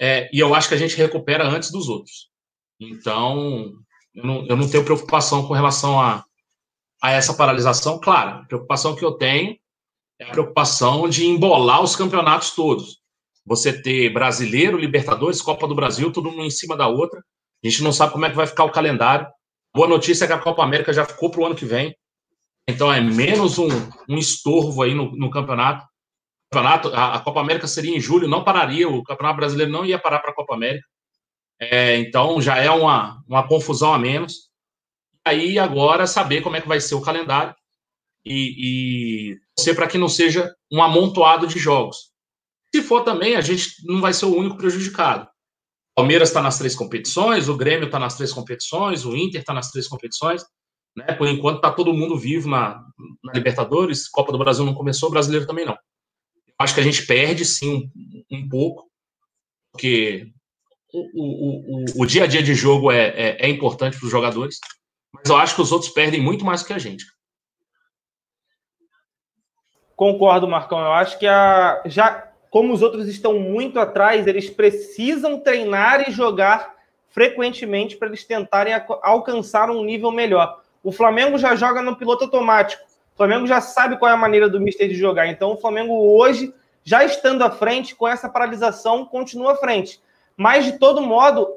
É, e eu acho que a gente recupera antes dos outros. Então, eu não, eu não tenho preocupação com relação a, a essa paralisação. Claro, a preocupação que eu tenho é a preocupação de embolar os campeonatos todos. Você ter brasileiro, Libertadores, Copa do Brasil, tudo um em cima da outra. A gente não sabe como é que vai ficar o calendário. Boa notícia é que a Copa América já ficou para o ano que vem. Então é menos um, um estorvo aí no, no campeonato campeonato, a, a, Copa América seria em julho, não pararia, o Campeonato Brasileiro não ia parar para a Copa América. É, então já é uma, uma confusão a menos. Aí agora saber como é que vai ser o calendário e, e ser para que não seja um amontoado de jogos. Se for também, a gente não vai ser o único prejudicado. O Palmeiras está nas três competições, o Grêmio está nas três competições, o Inter está nas três competições. Né? Por enquanto está todo mundo vivo na, na Libertadores, Copa do Brasil não começou, brasileiro também não. Acho que a gente perde, sim, um, um pouco, porque o, o, o, o, dia a dia de jogo é, é, é importante para os jogadores, mas eu acho que os outros perdem muito mais que a gente. Concordo, Marcão. Eu acho que a, já como os outros estão muito atrás, eles precisam treinar e jogar frequentemente para eles tentarem alcançar um nível melhor. O Flamengo já joga no piloto automático. O Flamengo já sabe qual é a maneira do Mister de jogar. Então, o Flamengo hoje, já estando à frente, com essa paralisação, continua à frente. Mas, de todo modo,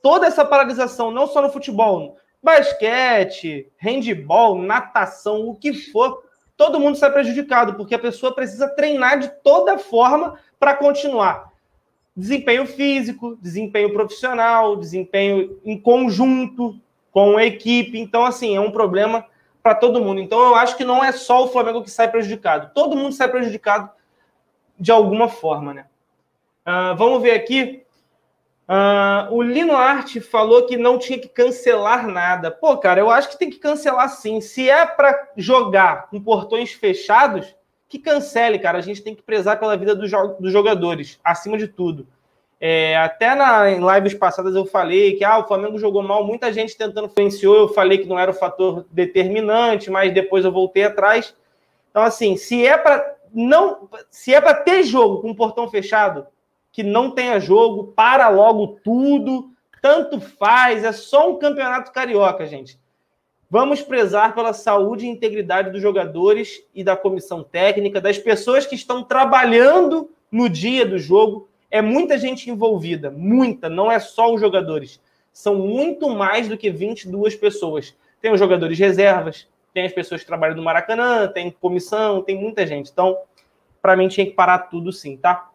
toda essa paralisação, não só no futebol, basquete, handball, natação, o que for, todo mundo sai prejudicado, porque a pessoa precisa treinar de toda forma para continuar. Desempenho físico, desempenho profissional, desempenho em conjunto com a equipe. Então, assim, é um problema para todo mundo. Então eu acho que não é só o Flamengo que sai prejudicado. Todo mundo sai prejudicado de alguma forma, né? Uh, vamos ver aqui. Uh, o Lino Arte falou que não tinha que cancelar nada. Pô, cara, eu acho que tem que cancelar sim. Se é para jogar com portões fechados, que cancele, cara. A gente tem que prezar pela vida dos, dos jogadores, acima de tudo. É, até na, em lives passadas eu falei que ah, o Flamengo jogou mal, muita gente tentando influenciou, eu falei que não era o fator determinante, mas depois eu voltei atrás. Então, assim, se é para não, se é para ter jogo com portão fechado, que não tenha jogo, para logo tudo, tanto faz, é só um campeonato carioca, gente. Vamos prezar pela saúde e integridade dos jogadores e da comissão técnica, das pessoas que estão trabalhando no dia do jogo é muita gente envolvida, muita, não é só os jogadores. São muito mais do que 22 pessoas. Tem os jogadores reservas, tem as pessoas que trabalham no Maracanã, tem comissão, tem muita gente. Então, para mim, tinha que parar tudo sim, tá?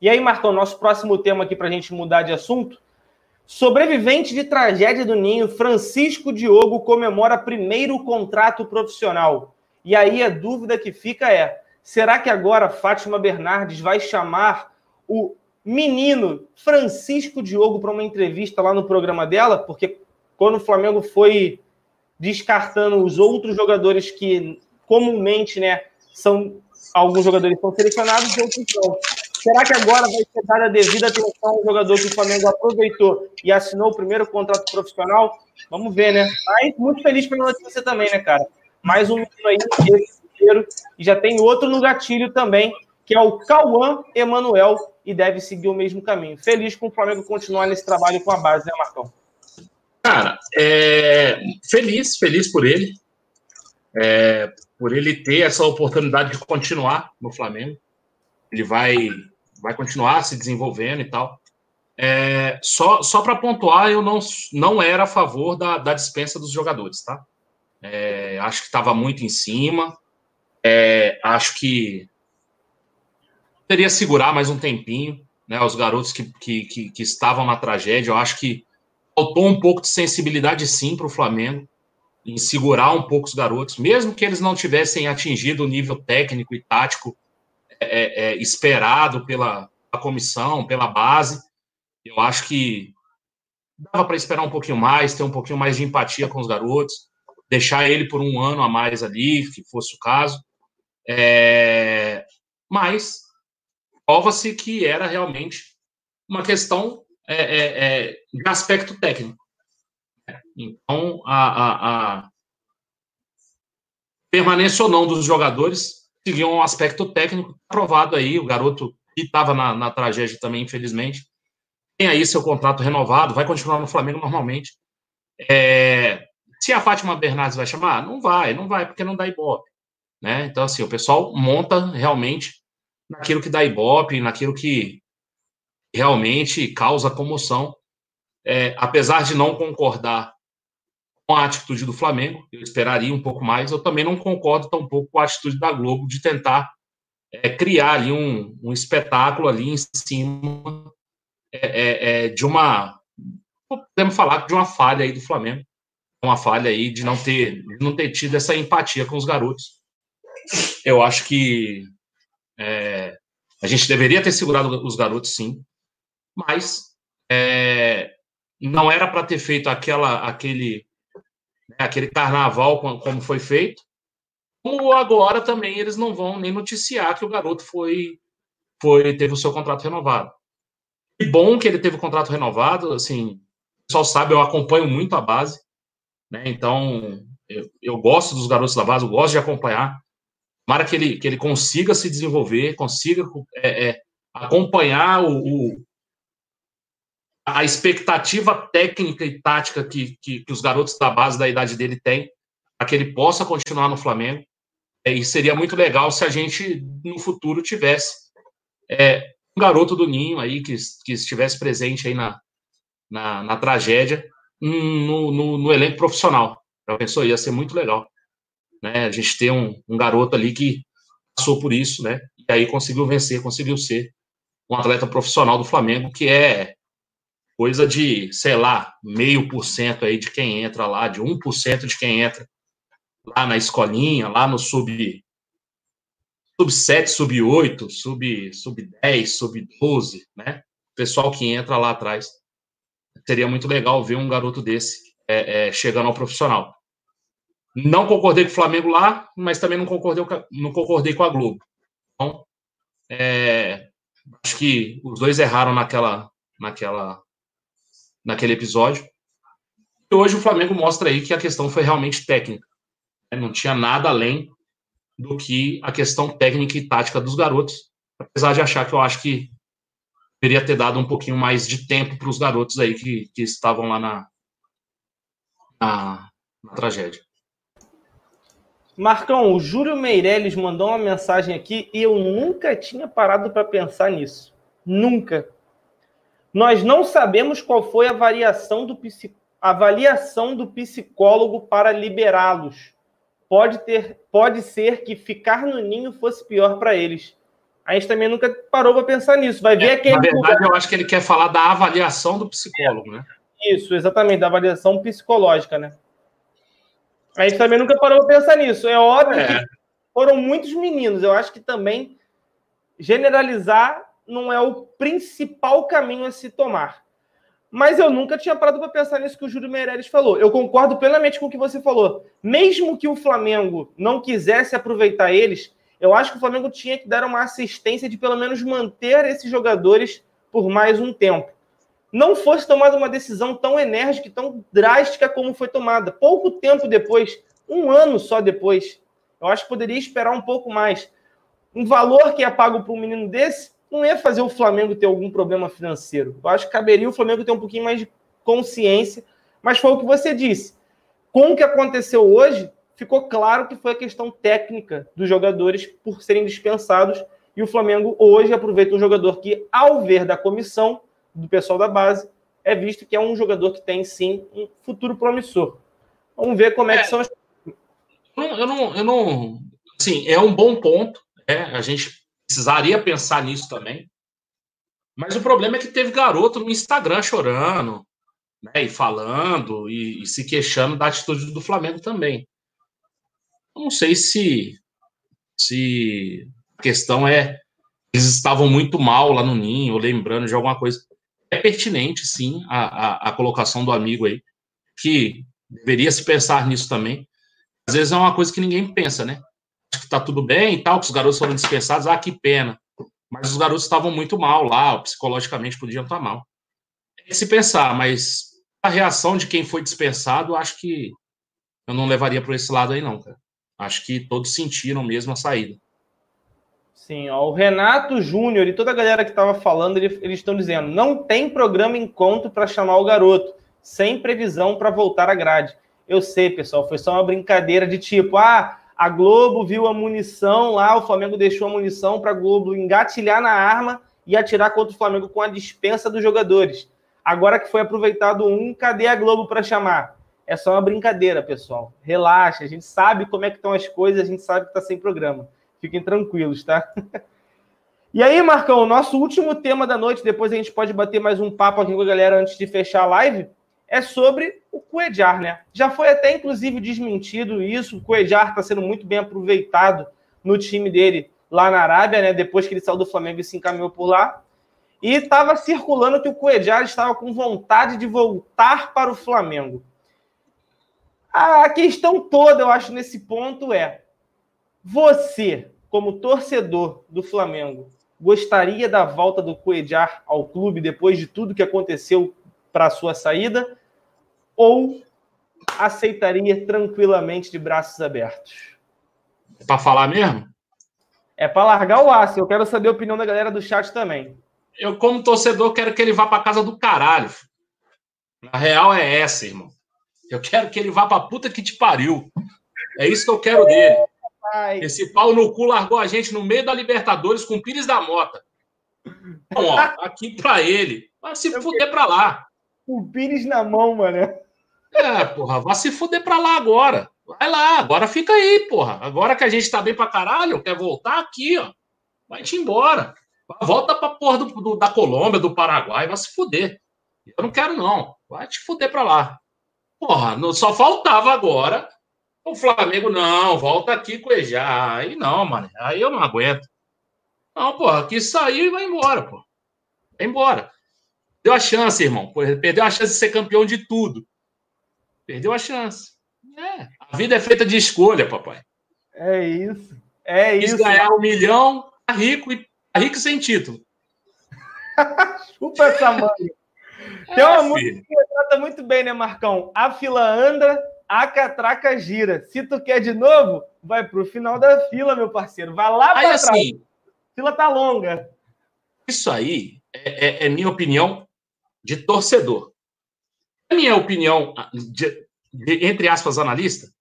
E aí, Marcão, nosso próximo tema aqui para a gente mudar de assunto. Sobrevivente de tragédia do Ninho, Francisco Diogo comemora primeiro contrato profissional. E aí a dúvida que fica é: será que agora Fátima Bernardes vai chamar o menino Francisco Diogo para uma entrevista lá no programa dela, porque quando o Flamengo foi descartando os outros jogadores que comumente, né, são alguns jogadores são selecionados e outros não. Será que agora vai ser dada a devida atenção ao jogador que o Flamengo aproveitou e assinou o primeiro contrato profissional? Vamos ver, né? Mas muito feliz pela notícia também, né, cara? Mais um menino aí, inteiro, e já tem outro no gatilho também, que é o Cauã Emanuel, e deve seguir o mesmo caminho. Feliz com o Flamengo continuar nesse trabalho com a base, né, Marcão? Cara, é... feliz, feliz por ele. É... Por ele ter essa oportunidade de continuar no Flamengo. Ele vai, vai continuar se desenvolvendo e tal. É... Só, só para pontuar, eu não, não era a favor da, da dispensa dos jogadores, tá? É... Acho que estava muito em cima. É... Acho que poderia segurar mais um tempinho, né? Os garotos que, que, que, que estavam na tragédia, eu acho que faltou um pouco de sensibilidade sim para o Flamengo em segurar um pouco os garotos, mesmo que eles não tivessem atingido o nível técnico e tático é, é, é esperado pela comissão, pela base. Eu acho que dava para esperar um pouquinho mais, ter um pouquinho mais de empatia com os garotos, deixar ele por um ano a mais ali, que fosse o caso. É, mas prova-se que era realmente uma questão é, é, é, de aspecto técnico. Então, a, a, a, permanência ou não dos jogadores seguiu um aspecto técnico aprovado aí. O garoto que estava na, na tragédia também, infelizmente, tem aí seu contrato renovado, vai continuar no Flamengo normalmente. É, se a Fátima Bernardes vai chamar, não vai, não vai, porque não dá ibope. Né? Então, assim, o pessoal monta realmente naquilo que dá ibope, naquilo que realmente causa comoção. É, apesar de não concordar com a atitude do Flamengo, eu esperaria um pouco mais, eu também não concordo tão pouco com a atitude da Globo de tentar é, criar ali um, um, espetáculo ali em cima é, é, é de uma, podemos falar de uma falha aí do Flamengo, uma falha aí de não ter, de não ter tido essa empatia com os garotos. Eu acho que é, a gente deveria ter segurado os garotos, sim, mas é, não era para ter feito aquela, aquele, né, aquele carnaval como foi feito. Como agora também eles não vão nem noticiar que o garoto foi, foi teve o seu contrato renovado. Que bom que ele teve o contrato renovado, assim, o pessoal sabe, eu acompanho muito a base, né? Então, eu, eu gosto dos garotos da base, eu gosto de acompanhar. Tomara que ele, que ele consiga se desenvolver, consiga é, é, acompanhar o, o, a expectativa técnica e tática que, que, que, os garotos da base da idade dele têm, para que ele possa continuar no Flamengo. É, e seria muito legal se a gente, no futuro, tivesse é, um garoto do Ninho aí que, que estivesse presente aí na, na, na tragédia no, no, no, elenco profissional. Já pensou? Ia ser muito legal né? A gente ter um, um garoto ali que passou por isso, né? E aí conseguiu vencer, conseguiu ser um atleta profissional do Flamengo, que é coisa de, sei lá, meio por cento aí de quem entra lá, de 1% de quem entra lá na escolinha, lá no sub sub 7, sub 8, sub sub 10, sub 12, né? pessoal que entra lá atrás. Seria muito legal ver um garoto desse é, é, chegando ao profissional. Não concordei com o Flamengo lá, mas também não concordei, não concordei com a Globo. Então, é, acho que os dois erraram naquela, naquela, naquele episódio. E hoje o Flamengo mostra aí que a questão foi realmente técnica. Né? Não tinha nada além do que a questão técnica e tática dos garotos. Apesar de achar que eu acho que deveria ter dado um pouquinho mais de tempo para os garotos aí que, que estavam lá na, na, na tragédia. Marcão, o Júlio Meirelles mandou uma mensagem aqui e eu nunca tinha parado para pensar nisso. Nunca. Nós não sabemos qual foi a variação do avaliação do psicólogo para liberá-los. Pode, ter, pode ser que ficar no ninho fosse pior para eles. A gente também nunca parou para pensar nisso. Vai ver é, aquele. Na verdade, eu acho que ele quer falar da avaliação do psicólogo, né? Isso, exatamente, da avaliação psicológica, né? A gente também nunca parou para pensar nisso. É óbvio é. que foram muitos meninos. Eu acho que também generalizar não é o principal caminho a se tomar. Mas eu nunca tinha parado para pensar nisso que o Júlio Meirelles falou. Eu concordo plenamente com o que você falou. Mesmo que o Flamengo não quisesse aproveitar eles, eu acho que o Flamengo tinha que dar uma assistência de pelo menos manter esses jogadores por mais um tempo. Não fosse tomada uma decisão tão enérgica e tão drástica como foi tomada. Pouco tempo depois, um ano só depois, eu acho que poderia esperar um pouco mais. Um valor que é pago para um menino desse não ia fazer o Flamengo ter algum problema financeiro. Eu acho que caberia o Flamengo ter um pouquinho mais de consciência, mas foi o que você disse. Com o que aconteceu hoje, ficou claro que foi a questão técnica dos jogadores por serem dispensados e o Flamengo hoje aproveita um jogador que, ao ver da comissão, do pessoal da base, é visto que é um jogador que tem sim um futuro promissor. Vamos ver como é, é que são as. Eu não, eu não. Assim, é um bom ponto. É, a gente precisaria pensar nisso também. Mas o problema é que teve garoto no Instagram chorando, né, e falando, e, e se queixando da atitude do Flamengo também. Eu não sei se, se a questão é eles estavam muito mal lá no ninho, lembrando de alguma coisa. É pertinente, sim, a, a, a colocação do amigo aí, que deveria se pensar nisso também. Às vezes é uma coisa que ninguém pensa, né? que tá tudo bem e tal, que os garotos foram dispensados, ah, que pena. Mas os garotos estavam muito mal lá, psicologicamente podiam estar mal. É se pensar, mas a reação de quem foi dispensado, acho que eu não levaria para esse lado aí, não, cara. Acho que todos sentiram mesmo a saída. Sim, ó, o Renato Júnior e toda a galera que estava falando, eles, estão dizendo: não tem programa encontro para chamar o garoto, sem previsão para voltar à grade. Eu sei, pessoal, foi só uma brincadeira de tipo, ah, a Globo viu a munição lá, o Flamengo deixou a munição para a Globo engatilhar na arma e atirar contra o Flamengo com a dispensa dos jogadores. Agora que foi aproveitado um, cadê a Globo para chamar? É só uma brincadeira, pessoal. Relaxa, a gente sabe como é que estão as coisas, a gente sabe que está sem programa. Fiquem tranquilos, tá? [LAUGHS] e aí, Marcão, nosso último tema da noite, depois a gente pode bater mais um papo aqui com a galera antes de fechar a live é sobre o Cuejar, né? Já foi até, inclusive, desmentido isso. O Cuejar está sendo muito bem aproveitado no time dele lá na Arábia, né? Depois que ele saiu do Flamengo e se encaminhou por lá. E estava circulando que o Cuejar estava com vontade de voltar para o Flamengo. A questão toda, eu acho, nesse ponto é: você, como torcedor do Flamengo, gostaria da volta do Cuejar ao clube depois de tudo que aconteceu para a sua saída? ou aceitaria tranquilamente de braços abertos? É para falar mesmo? É para largar o aço. Eu quero saber a opinião da galera do chat também. Eu, como torcedor, quero que ele vá para casa do caralho. A real é essa, irmão. Eu quero que ele vá para puta que te pariu. É isso que eu quero dele. Ai. Esse pau no cu largou a gente no meio da Libertadores com o Pires da Mota. Então, ó, [LAUGHS] aqui para ele. Vai se eu fuder para lá. O Pires na mão, mano. É, porra, vai se fuder pra lá agora. Vai lá, agora fica aí, porra. Agora que a gente tá bem pra caralho, quer voltar aqui, ó. Vai-te embora. Volta pra porra do, do, da Colômbia, do Paraguai, vai se fuder. Eu não quero, não. Vai te fuder pra lá. Porra, não, só faltava agora o Flamengo, não, volta aqui com Ejá. Aí não, mano. Aí eu não aguento. Não, porra, aqui saiu e vai embora, pô. Vai embora. Deu a chance, irmão. Perdeu a chance de ser campeão de tudo. Perdeu a chance. É. A vida é feita de escolha, papai. É isso. É Quis isso. ganhar um milhão, tá rico e tá rico sem título. [LAUGHS] Chupa essa mãe. É, Tem uma música que trata muito bem, né, Marcão? A fila anda, a catraca gira. Se tu quer de novo, vai pro final da fila, meu parceiro. Vai lá para trás. Assim, a fila tá longa. Isso aí é, é, é minha opinião de torcedor a minha opinião, de, de, entre aspas, analista,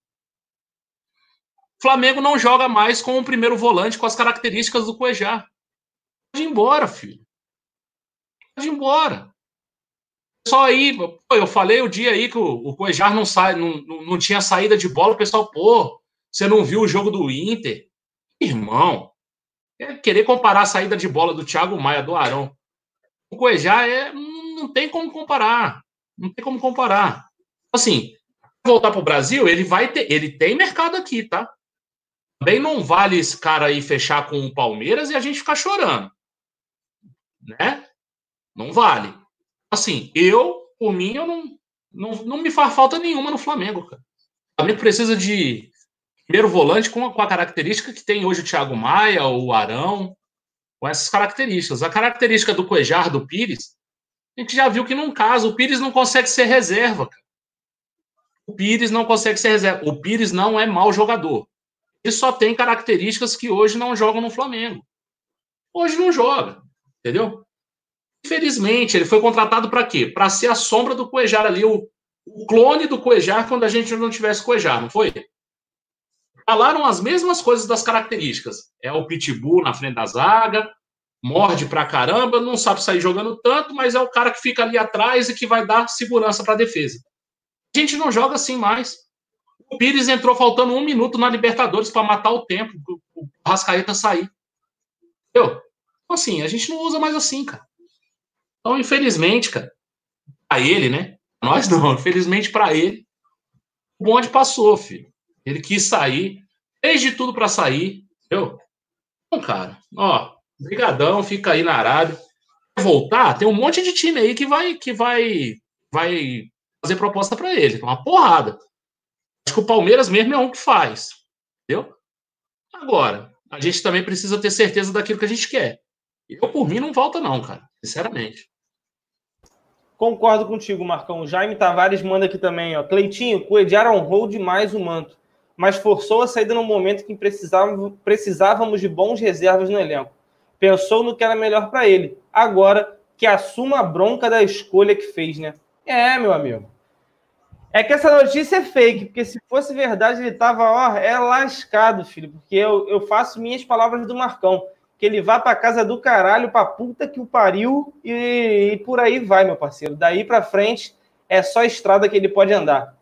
Flamengo não joga mais com o primeiro volante com as características do Cuejá. Pode ir embora, filho. Pode ir embora. Só aí, pô, eu falei o dia aí que o, o Cuejar não, sai, não, não, tinha saída de bola, o pessoal, pô, você não viu o jogo do Inter? Irmão, é querer comparar a saída de bola do Thiago Maia, do Arão. O Cuejar é, não tem como comparar. Não tem como comparar. Assim, voltar para o Brasil, ele vai ter, ele tem mercado aqui, tá? Também não vale esse cara aí fechar com o Palmeiras e a gente ficar chorando, né? Não vale. Assim, eu por mim, eu não, não, não me faz falta nenhuma no Flamengo, cara. O Flamengo precisa de primeiro volante com a, com a característica que tem hoje o Thiago Maia, o Arão, com essas características. A característica do Cuejar, do Pires, a gente já viu que num caso o Pires não consegue ser reserva, cara. O Pires não consegue ser reserva. O Pires não é mau jogador. Ele só tem características que hoje não jogam no Flamengo. Hoje não joga, entendeu? Infelizmente, ele foi contratado para quê? Para ser a sombra do Cuejar ali, o, o, clone do Cuejar quando a gente não tivesse Cuejar, não foi? Falaram as mesmas coisas das características. É o pitbull na frente da zaga, morde pra caramba, não sabe sair jogando tanto, mas é o cara que fica ali atrás e que vai dar segurança para defesa. A gente não joga assim mais. O Pires entrou faltando um minuto na Libertadores para matar o tempo, o Rascaeta sair. Entendeu? Então, assim, a gente não usa mais assim, cara. Então, infelizmente, cara, para ele, né? Nós não, infelizmente para ele, o bonde passou, filho. Ele quis sair, fez de tudo para sair, entendeu? Então, cara, ó, brigadão, fica aí na Arábia. Voltar, tem um monte de time aí que vai que vai vai fazer proposta para ele, uma porrada. Acho que o Palmeiras mesmo é um que faz, entendeu? Agora, a gente também precisa ter certeza daquilo que a gente quer. Eu, por mim, não volta, não, cara. Sinceramente. Concordo contigo, Marcão. Jaime Tavares manda aqui também, ó. Cleitinho, Coediar honrou demais o manto, mas forçou a saída no momento que precisávamos, de bons reservas no elenco. Pensou no que era melhor para ele. Agora que assuma a bronca da escolha que fez, né? É, meu amigo. É que essa notícia é fake, porque se fosse verdade, ele tava, ó, é lascado, filho. Porque eu, eu faço minhas palavras do Marcão. Que ele vá pra casa do caralho, pra puta que o pariu, e, e por aí vai, meu parceiro. Daí pra frente é só estrada que ele pode andar.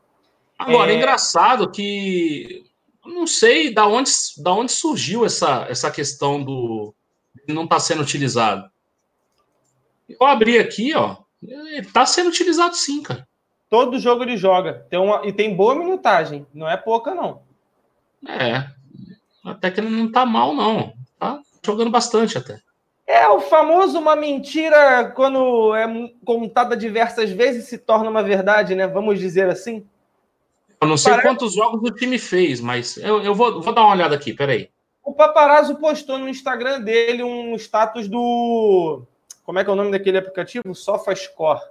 Agora, é, engraçado que não sei da onde, da onde surgiu essa, essa questão do não estar tá sendo utilizado. Eu abri aqui, ó. Ele tá sendo utilizado sim, cara. Todo jogo ele joga. Tem uma, e tem boa minutagem. Não é pouca, não. É. Até que ele não tá mal, não. Jogando bastante até. É o famoso uma mentira quando é contada diversas vezes se torna uma verdade, né? Vamos dizer assim. Eu não sei Parece... quantos jogos o time fez, mas eu, eu vou, vou dar uma olhada aqui, peraí. O Paparazzo postou no Instagram dele um status do. Como é que é o nome daquele aplicativo? SofaScore.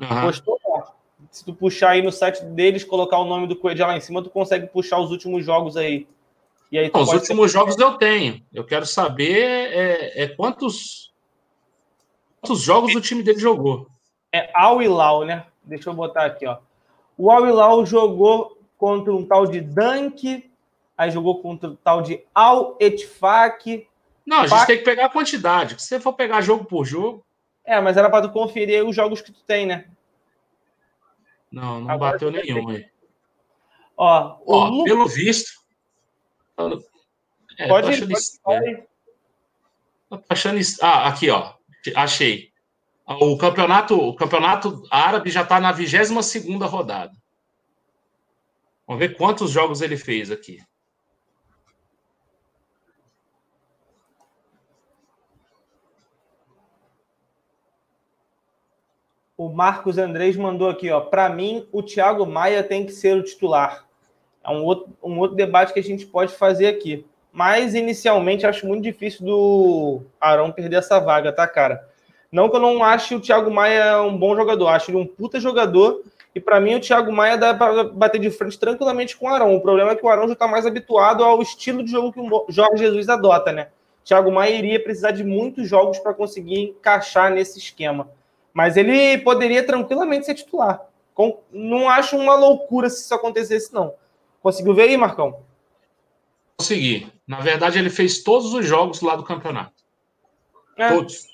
Uhum. Postou lá se tu puxar aí no site deles, colocar o nome do Coelho lá em cima, tu consegue puxar os últimos jogos aí. E aí os últimos jogos eu tenho. Eu quero saber é, é quantos, quantos jogos o time dele jogou. É Al Hilal, né? Deixa eu botar aqui, ó. O Al Hilal jogou contra um tal de Dunk, aí jogou contra um tal de Al Etfak. Não, a gente tem que pegar a quantidade. Se você for pegar jogo por jogo. É, mas era para tu conferir os jogos que tu tem, né? Não, não Agora bateu nenhum aí. Ó, Ó pelo visto. É, pode, ir, pode, achando, Ah, aqui, ó. Achei. O campeonato, o campeonato árabe já está na 22 segunda rodada. Vamos ver quantos jogos ele fez aqui. O Marcos Andrés mandou aqui, ó. Para mim, o Thiago Maia tem que ser o titular. É um outro, um outro debate que a gente pode fazer aqui. Mas, inicialmente, acho muito difícil do Arão perder essa vaga, tá, cara? Não que eu não ache o Thiago Maia um bom jogador, acho ele um puta jogador. E para mim, o Thiago Maia dá para bater de frente tranquilamente com o Arão. O problema é que o Arão já está mais habituado ao estilo de jogo que o Jorge Jesus adota, né? Thiago Maia iria precisar de muitos jogos para conseguir encaixar nesse esquema. Mas ele poderia tranquilamente ser titular. Não acho uma loucura se isso acontecesse, não. Conseguiu ver aí, Marcão? Consegui. Na verdade, ele fez todos os jogos lá do campeonato. É. Todos.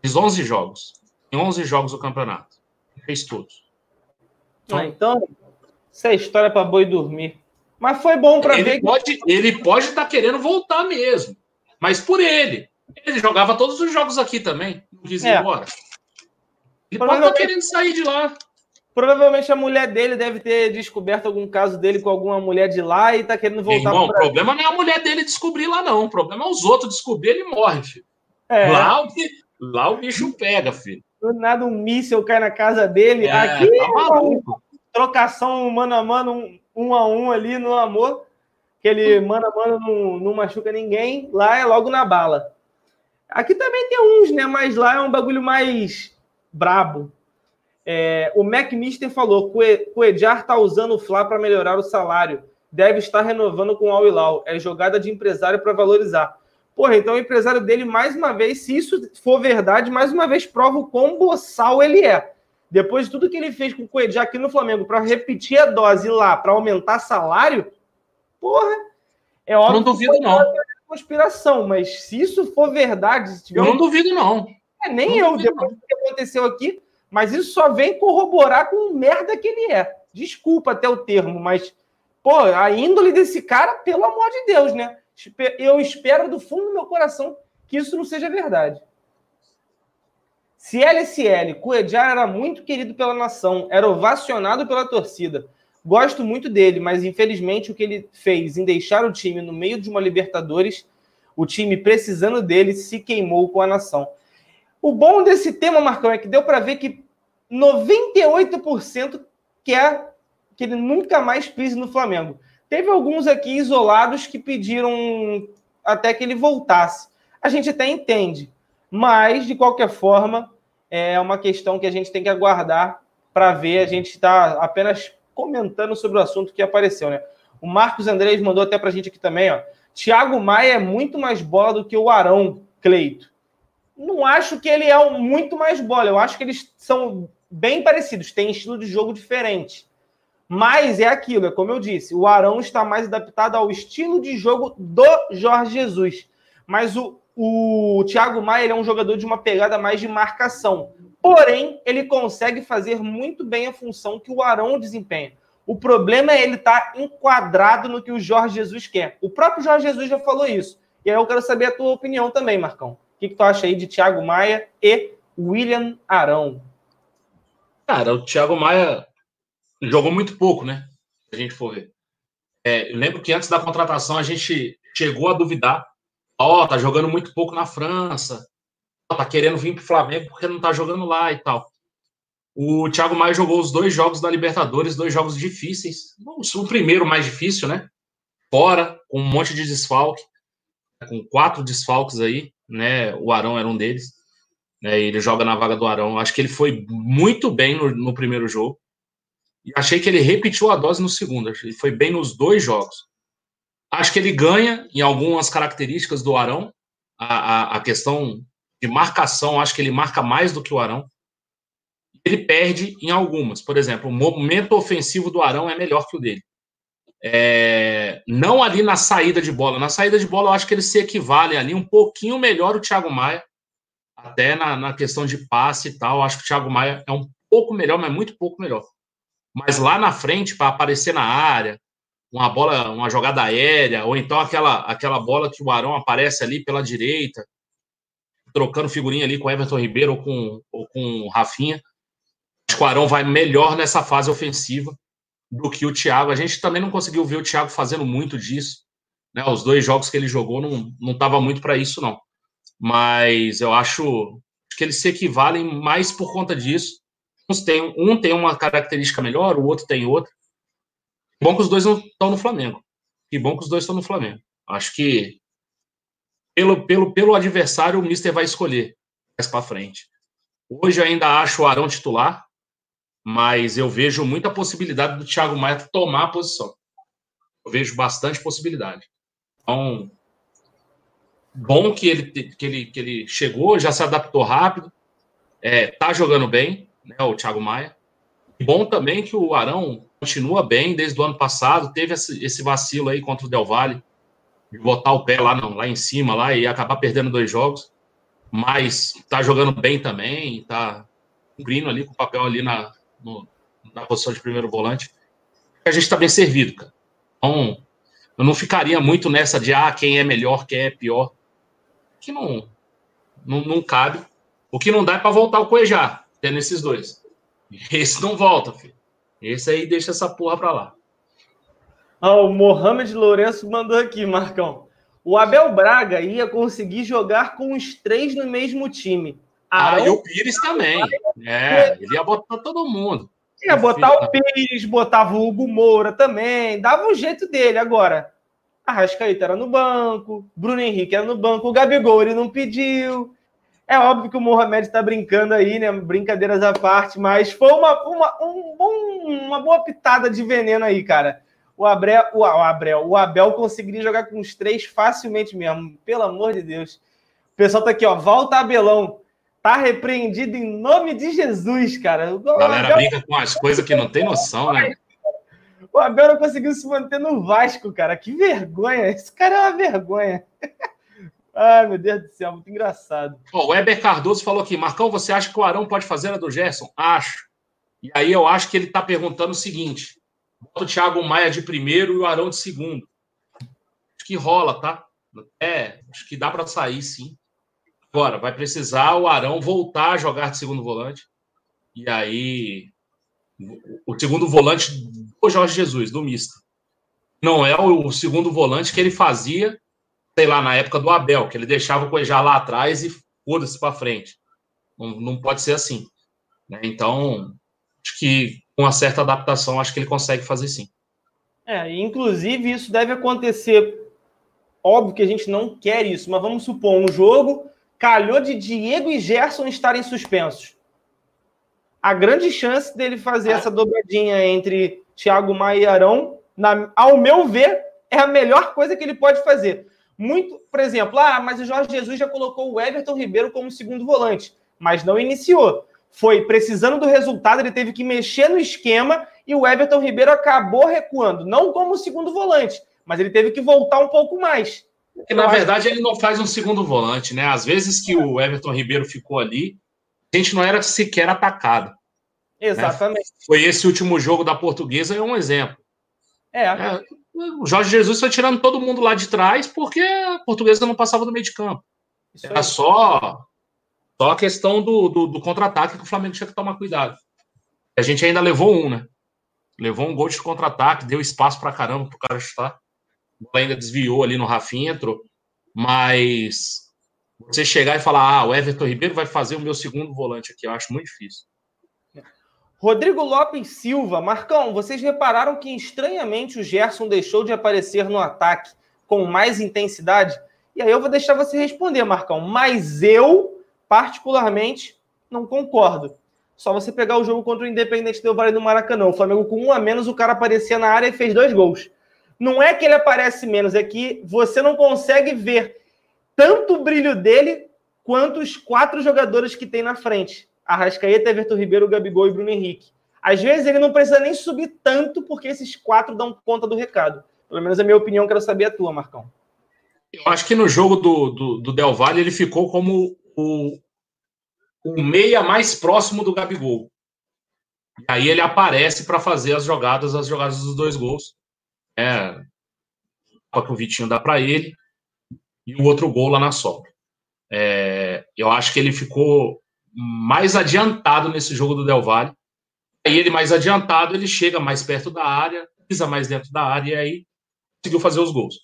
Fez 11 jogos. Em 11 jogos do campeonato. Fez todos. Então, ah, então isso é história para boi dormir. Mas foi bom para ver. Pode, ele pode estar tá querendo voltar mesmo. Mas por ele. Ele jogava todos os jogos aqui também, não quis ir é. embora. Ele pode estar querendo sair de lá. Provavelmente a mulher dele deve ter descoberto algum caso dele com alguma mulher de lá e tá querendo voltar Irmão, o problema não é a mulher dele descobrir lá, não. O problema é os outros descobrir ele morre, filho. É. Lá, o, lá o bicho pega, filho. Do nada um míssil cai na casa dele. É, Aqui tá maluco. trocação mano a mano, um, um, a um ali no amor. Aquele mano a mano não, não machuca ninguém. Lá é logo na bala. Aqui também tem uns, né? Mas lá é um bagulho mais brabo. É, o Mac Mister falou que o Edjar tá usando o Fla para melhorar o salário. Deve estar renovando com o Al Hilal. É jogada de empresário para valorizar. Porra, então o empresário dele, mais uma vez, se isso for verdade, mais uma vez prova o quão boçal ele é. Depois de tudo que ele fez com o Coedja aqui no Flamengo, para repetir a dose lá, para aumentar salário, porra, é óbvio. Não duvido, não. Conspiração, mas se isso for verdade. Se tiver não um... duvido, não. É, nem não eu, depois do que aconteceu aqui, mas isso só vem corroborar com o merda que ele é. Desculpa até o termo, mas, pô, a índole desse cara, pelo amor de Deus, né? Eu espero do fundo do meu coração que isso não seja verdade. Se LSL, Cuejar era muito querido pela nação, era ovacionado pela torcida. Gosto muito dele, mas infelizmente o que ele fez em deixar o time no meio de uma Libertadores, o time precisando dele, se queimou com a nação. O bom desse tema, Marcão, é que deu para ver que 98% quer que ele nunca mais pise no Flamengo. Teve alguns aqui isolados que pediram até que ele voltasse. A gente até entende, mas de qualquer forma é uma questão que a gente tem que aguardar para ver. A gente está apenas comentando sobre o assunto que apareceu, né? O Marcos Andrés mandou até para a gente aqui também, ó. Thiago Maia é muito mais bola do que o Arão Cleito. Não acho que ele é muito mais bola. Eu acho que eles são bem parecidos, têm estilo de jogo diferente. Mas é aquilo, é como eu disse, o Arão está mais adaptado ao estilo de jogo do Jorge Jesus. Mas o, o Thiago Maia é um jogador de uma pegada mais de marcação. Porém, ele consegue fazer muito bem a função que o Arão desempenha. O problema é ele estar tá enquadrado no que o Jorge Jesus quer. O próprio Jorge Jesus já falou isso. E aí eu quero saber a tua opinião também, Marcão. Que, que tu acha aí de Thiago Maia e William Arão? Cara, o Thiago Maia jogou muito pouco, né? Se a gente for ver. É, eu lembro que antes da contratação a gente chegou a duvidar. Ó, oh, tá jogando muito pouco na França. Tá querendo vir pro Flamengo porque não tá jogando lá e tal. O Thiago Maia jogou os dois jogos da Libertadores, dois jogos difíceis. O primeiro mais difícil, né? Fora, com um monte de desfalque, com quatro desfalques aí, né? O Arão era um deles. Né? Ele joga na vaga do Arão. Acho que ele foi muito bem no, no primeiro jogo. E achei que ele repetiu a dose no segundo. Ele foi bem nos dois jogos. Acho que ele ganha em algumas características do Arão. A, a, a questão de marcação, acho que ele marca mais do que o Arão. Ele perde em algumas. Por exemplo, o momento ofensivo do Arão é melhor que o dele. É, não ali na saída de bola. Na saída de bola, eu acho que eles se equivalem ali um pouquinho melhor o Thiago Maia. Até na, na questão de passe e tal. Acho que o Thiago Maia é um pouco melhor, mas muito pouco melhor. Mas lá na frente, para aparecer na área, uma bola, uma jogada aérea, ou então aquela, aquela bola que o Arão aparece ali pela direita, trocando figurinha ali com Everton Ribeiro ou com, ou com Rafinha. Acho que o Arão vai melhor nessa fase ofensiva do que o Thiago. A gente também não conseguiu ver o Thiago fazendo muito disso. Né? Os dois jogos que ele jogou não, não muito para isso, não. Mas eu acho que eles se equivalem mais por conta disso tem, um tem uma característica melhor, o outro tem outra. Bom que os dois não estão no Flamengo. Que bom que os dois estão no Flamengo. Acho que pelo, pelo, pelo adversário o Mister vai escolher mais para frente. Hoje ainda acho o Arão titular, mas eu vejo muita possibilidade do Thiago Maia tomar a posição. Eu vejo bastante possibilidade. Então, bom que ele, que ele, que ele chegou, já se adaptou rápido, é, tá jogando bem né, o Thiago Maia. Bom também que o Arão continua bem desde o ano passado, teve esse, esse vacilo aí contra o Del Valle, de botar o pé lá, não, lá em cima lá e acabar perdendo dois jogos, mas tá jogando bem também, tá cumprindo ali com o papel ali na, no, na posição de primeiro volante. A gente tá bem servido, cara. Então, eu não ficaria muito nessa de ah, quem é melhor, quem é pior. Que não, não, não cabe. O que não dá é para voltar o Cuejá tendo esses dois. Esse não volta, filho. Esse aí deixa essa porra pra lá. Ah, o Mohamed Lourenço mandou aqui, Marcão. O Abel Braga ia conseguir jogar com os três no mesmo time. Ah, e o Pires também. É, ele ia botar todo mundo. Ia botar o Pires, botava o Hugo Moura também, dava um jeito dele. Agora, a Rascaíta era no banco, Bruno Henrique era no banco, o Gabigol ele não pediu. É óbvio que o Mohamed está brincando aí, né? Brincadeiras à parte, mas foi uma, uma, um bom, uma boa pitada de veneno aí, cara. O Abel, o, Abel, o Abel conseguiria jogar com os três facilmente mesmo, pelo amor de Deus. O pessoal tá aqui, ó. Volta Abelão. Tá repreendido em nome de Jesus, cara. A galera Abel... brinca com as coisas que não tem noção, né? O Abel não conseguiu se manter no Vasco, cara. Que vergonha. Esse cara é uma vergonha. [LAUGHS] Ai, meu Deus do céu, muito engraçado. o Weber Cardoso falou aqui: Marcão, você acha que o Arão pode fazer a do Gerson? Acho. E aí eu acho que ele está perguntando o seguinte: bota o Thiago Maia de primeiro e o Arão de segundo. Acho que rola, tá? É, acho que dá para sair, sim. Agora, vai precisar o Arão voltar a jogar de segundo volante. E aí, o segundo volante do Jorge Jesus, do Mista. Não é o segundo volante que ele fazia, sei lá, na época do Abel, que ele deixava o Cuejá lá atrás e foda-se para frente. Não, não pode ser assim. Né? Então, acho que com uma certa adaptação, acho que ele consegue fazer sim. É, inclusive isso deve acontecer. Óbvio que a gente não quer isso, mas vamos supor um jogo calhou de Diego e Gerson estarem suspensos. A grande chance dele fazer é. essa dobradinha entre Thiago Maia e Arão, na, ao meu ver, é a melhor coisa que ele pode fazer. Muito, por exemplo, ah, mas o Jorge Jesus já colocou o Everton Ribeiro como segundo volante, mas não iniciou. Foi precisando do resultado, ele teve que mexer no esquema e o Everton Ribeiro acabou recuando, não como segundo volante, mas ele teve que voltar um pouco mais. Porque, na verdade, ele não faz um segundo volante, né? Às vezes que o Everton Ribeiro ficou ali, a gente não era sequer atacado. Né? Exatamente. Né? Foi esse último jogo da portuguesa, é um exemplo. É. é. O Jorge Jesus foi tirando todo mundo lá de trás porque a portuguesa não passava do meio de campo. Isso era só, só a questão do, do, do contra-ataque que o Flamengo tinha que tomar cuidado. A gente ainda levou um, né? Levou um gol de contra-ataque, deu espaço pra caramba pro cara chutar ainda desviou ali no Rafinha, entrou. Mas você chegar e falar, ah, o Everton Ribeiro vai fazer o meu segundo volante aqui, eu acho muito difícil. Rodrigo Lopes Silva, Marcão, vocês repararam que estranhamente o Gerson deixou de aparecer no ataque com mais intensidade? E aí eu vou deixar você responder, Marcão, mas eu, particularmente, não concordo. Só você pegar o jogo contra o Independente do Vale do Maracanã. O Flamengo com um a menos, o cara aparecia na área e fez dois gols não é que ele aparece menos, é que você não consegue ver tanto o brilho dele quanto os quatro jogadores que tem na frente. Arrascaeta, Everton Ribeiro, Gabigol e Bruno Henrique. Às vezes ele não precisa nem subir tanto, porque esses quatro dão conta do recado. Pelo menos é a minha opinião, quero saber a tua, Marcão. Eu acho que no jogo do, do, do Del Valle ele ficou como o, o meia mais próximo do Gabigol. E aí ele aparece para fazer as jogadas, as jogadas dos dois gols é, que o Vitinho dá para ele, e o outro gol lá na sobra. É, eu acho que ele ficou mais adiantado nesse jogo do Del Valle. Aí ele mais adiantado, ele chega mais perto da área, pisa mais dentro da área e aí conseguiu fazer os gols.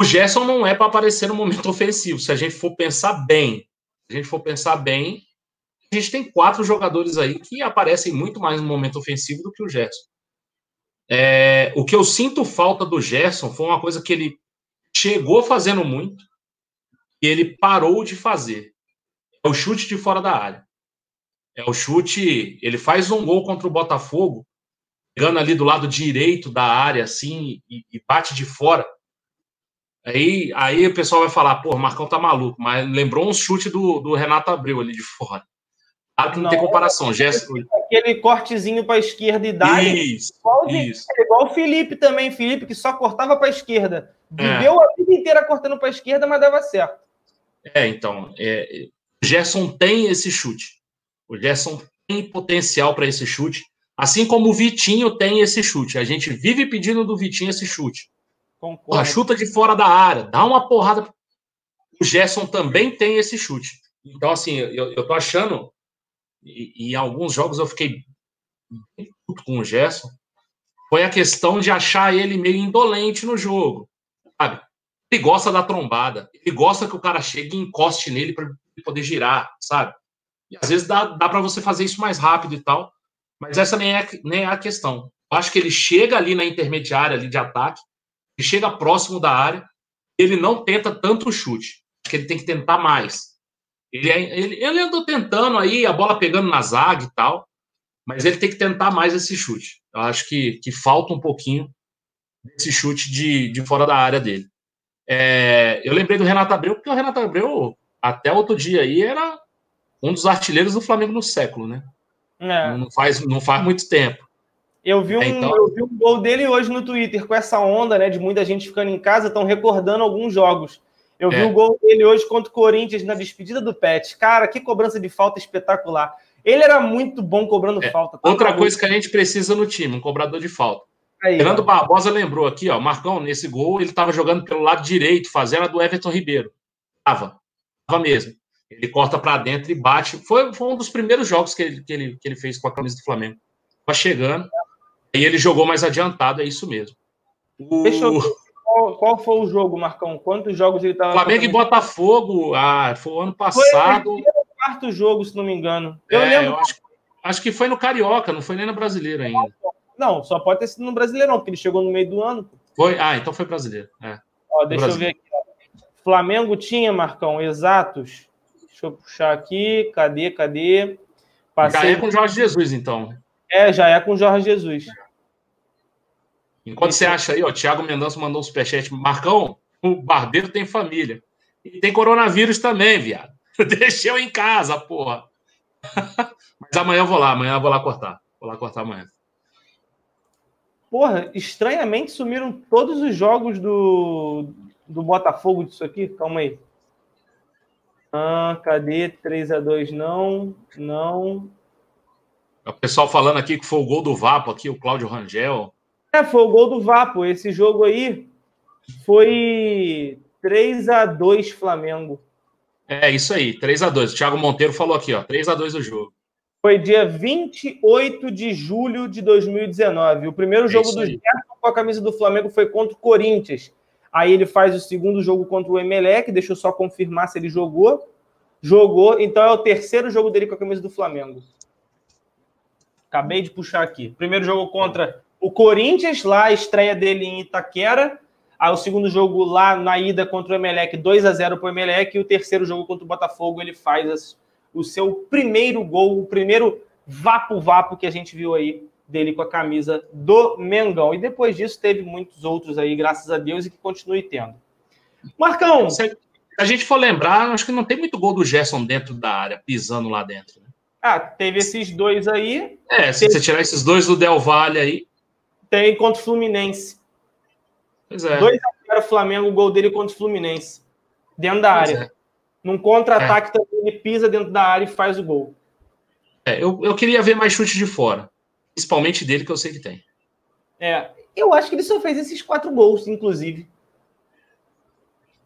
O Gerson não é para aparecer no momento [LAUGHS] ofensivo. Se a gente for pensar bem, se a gente for pensar bem, a gente tem quatro jogadores aí que aparecem muito mais no momento ofensivo do que o Gerson. É, o que eu sinto falta do Gerson foi uma coisa que ele chegou fazendo muito e ele parou de fazer. É o chute de fora da área. É o chute. Ele faz um gol contra o Botafogo, pegando ali do lado direito da área, assim, e, e bate de fora. Aí, aí o pessoal vai falar, pô, o Marcão tá maluco, mas lembrou um chute do, do Renato Abreu ali de fora. Claro que não, não tem comparação. Gesto... Aquele cortezinho para a esquerda e dá. Isso, igual, isso. É igual o Felipe também. Felipe que só cortava para a esquerda. Viveu é. a vida inteira cortando para a esquerda, mas dava certo. É, então. É, o Gerson tem esse chute. O Gerson tem potencial para esse chute. Assim como o Vitinho tem esse chute. A gente vive pedindo do Vitinho esse chute. Concordo. chuta de fora da área, dá uma porrada. O Gerson também tem esse chute. Então, assim, eu, eu tô achando e, em alguns jogos eu fiquei puto com o Gerson, foi a questão de achar ele meio indolente no jogo, sabe? Ele gosta da trombada. Ele gosta que o cara chegue e encoste nele para poder girar, sabe? E às vezes dá, dá para você fazer isso mais rápido e tal. Mas essa nem é, nem é a questão. Eu acho que ele chega ali na intermediária ali de ataque, ele chega próximo da área, ele não tenta tanto chute. Acho que ele tem que tentar mais. Ele, é, ele, ele andou tentando aí, a bola pegando na zaga e tal, mas ele tem que tentar mais esse chute. Eu acho que, que falta um pouquinho desse chute de, de fora da área dele. É, eu lembrei do Renato Abreu, porque o Renato Abreu, até outro dia aí, era um dos artilheiros do Flamengo no século, né? É. Não, faz, não faz muito tempo. Eu vi, um, é, então... eu vi um gol dele hoje no Twitter, com essa onda, né, de muita gente ficando em casa, estão recordando alguns jogos. Eu vi é. o gol dele hoje contra o Corinthians na despedida do Pet. Cara, que cobrança de falta espetacular. Ele era muito bom cobrando é. falta. Tá Outra coisa que a gente precisa no time, um cobrador de falta. Aí, Fernando Barbosa lembrou aqui, ó, Marcão, nesse gol, ele estava jogando pelo lado direito, fazendo a do Everton Ribeiro. Tava. Tava mesmo. Ele corta para dentro e bate. Foi, foi um dos primeiros jogos que ele, que, ele, que ele fez com a camisa do Flamengo. Tava chegando. E ele jogou mais adiantado, é isso mesmo. O... qual, qual, foi o jogo, Marcão? Quantos jogos ele estava. Flamengo e Botafogo, ah, foi o ano passado. Foi o quarto jogo, se não me engano. Eu é, lembro. Eu acho, acho, que foi no Carioca, não foi nem no brasileiro ainda. Não, só pode ter sido no Brasileirão, porque ele chegou no meio do ano. Foi? Ah, então foi brasileiro. É. Ó, deixa eu ver aqui. Flamengo tinha, Marcão, exatos. Deixa eu puxar aqui. Cadê, cadê? Passei... Já é com Jorge Jesus, então. É, já é com Jorge Jesus. Enquanto você acha aí, ó, Thiago Mendonça mandou um superchat. Marcão, o barbeiro tem família. E tem coronavírus também, viado. [LAUGHS] Deixei eu em casa, porra. [LAUGHS] Mas amanhã eu vou lá, amanhã eu vou lá cortar. Vou lá cortar amanhã. Porra, estranhamente sumiram todos os jogos do, do Botafogo disso aqui. Calma aí. Ah, cadê? 3 a 2 não, não. O pessoal falando aqui que foi o gol do Vapo aqui, o Cláudio Rangel. É, foi o gol do Vapo. Esse jogo aí foi 3 a 2 Flamengo. É, isso aí, 3 a 2 O Thiago Monteiro falou aqui, ó, 3 a 2 o jogo. Foi dia 28 de julho de 2019. O primeiro é jogo do Gerson com a camisa do Flamengo foi contra o Corinthians. Aí ele faz o segundo jogo contra o Emelec, deixa eu só confirmar se ele jogou. Jogou, então é o terceiro jogo dele com a camisa do Flamengo. Acabei de puxar aqui. Primeiro jogo contra o Corinthians, lá a estreia dele em Itaquera. Aí o segundo jogo lá na ida contra o Emelec, 2 a 0 para o Emelec. E o terceiro jogo contra o Botafogo, ele faz as, o seu primeiro gol, o primeiro vapo-vapo que a gente viu aí dele com a camisa do Mengão. E depois disso teve muitos outros aí, graças a Deus, e que continue tendo. Marcão. Se a gente for lembrar, acho que não tem muito gol do Gerson dentro da área, pisando lá dentro. Né? Ah, teve esses dois aí. É, se teve... você tirar esses dois do Del Valle aí, tem contra o Fluminense. Pois é. 2x0 Flamengo, o gol dele contra o Fluminense. Dentro da pois área. É. Num contra-ataque é. também, ele pisa dentro da área e faz o gol. É, eu, eu queria ver mais chute de fora. Principalmente dele, que eu sei que tem. É, eu acho que ele só fez esses quatro gols, inclusive.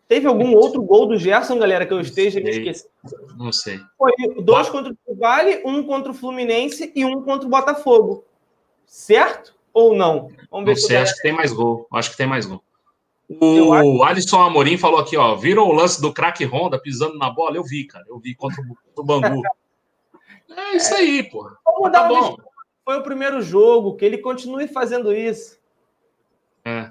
Teve algum outro gol do Gerson, galera, que eu esteja me esquecendo? Não sei. Foi dois contra o Vale, um contra o Fluminense e um contra o Botafogo. Certo? Ou não? Vamos ver não sei, acho que tem mais gol. Acho que tem mais gol. O. Alisson Amorim falou aqui, ó. Viram o lance do craque Honda pisando na bola? Eu vi, cara. Eu vi contra o, Bangu. [LAUGHS] é isso aí, pô. Vamos tá bom. Foi o primeiro jogo, que ele continue fazendo isso. É.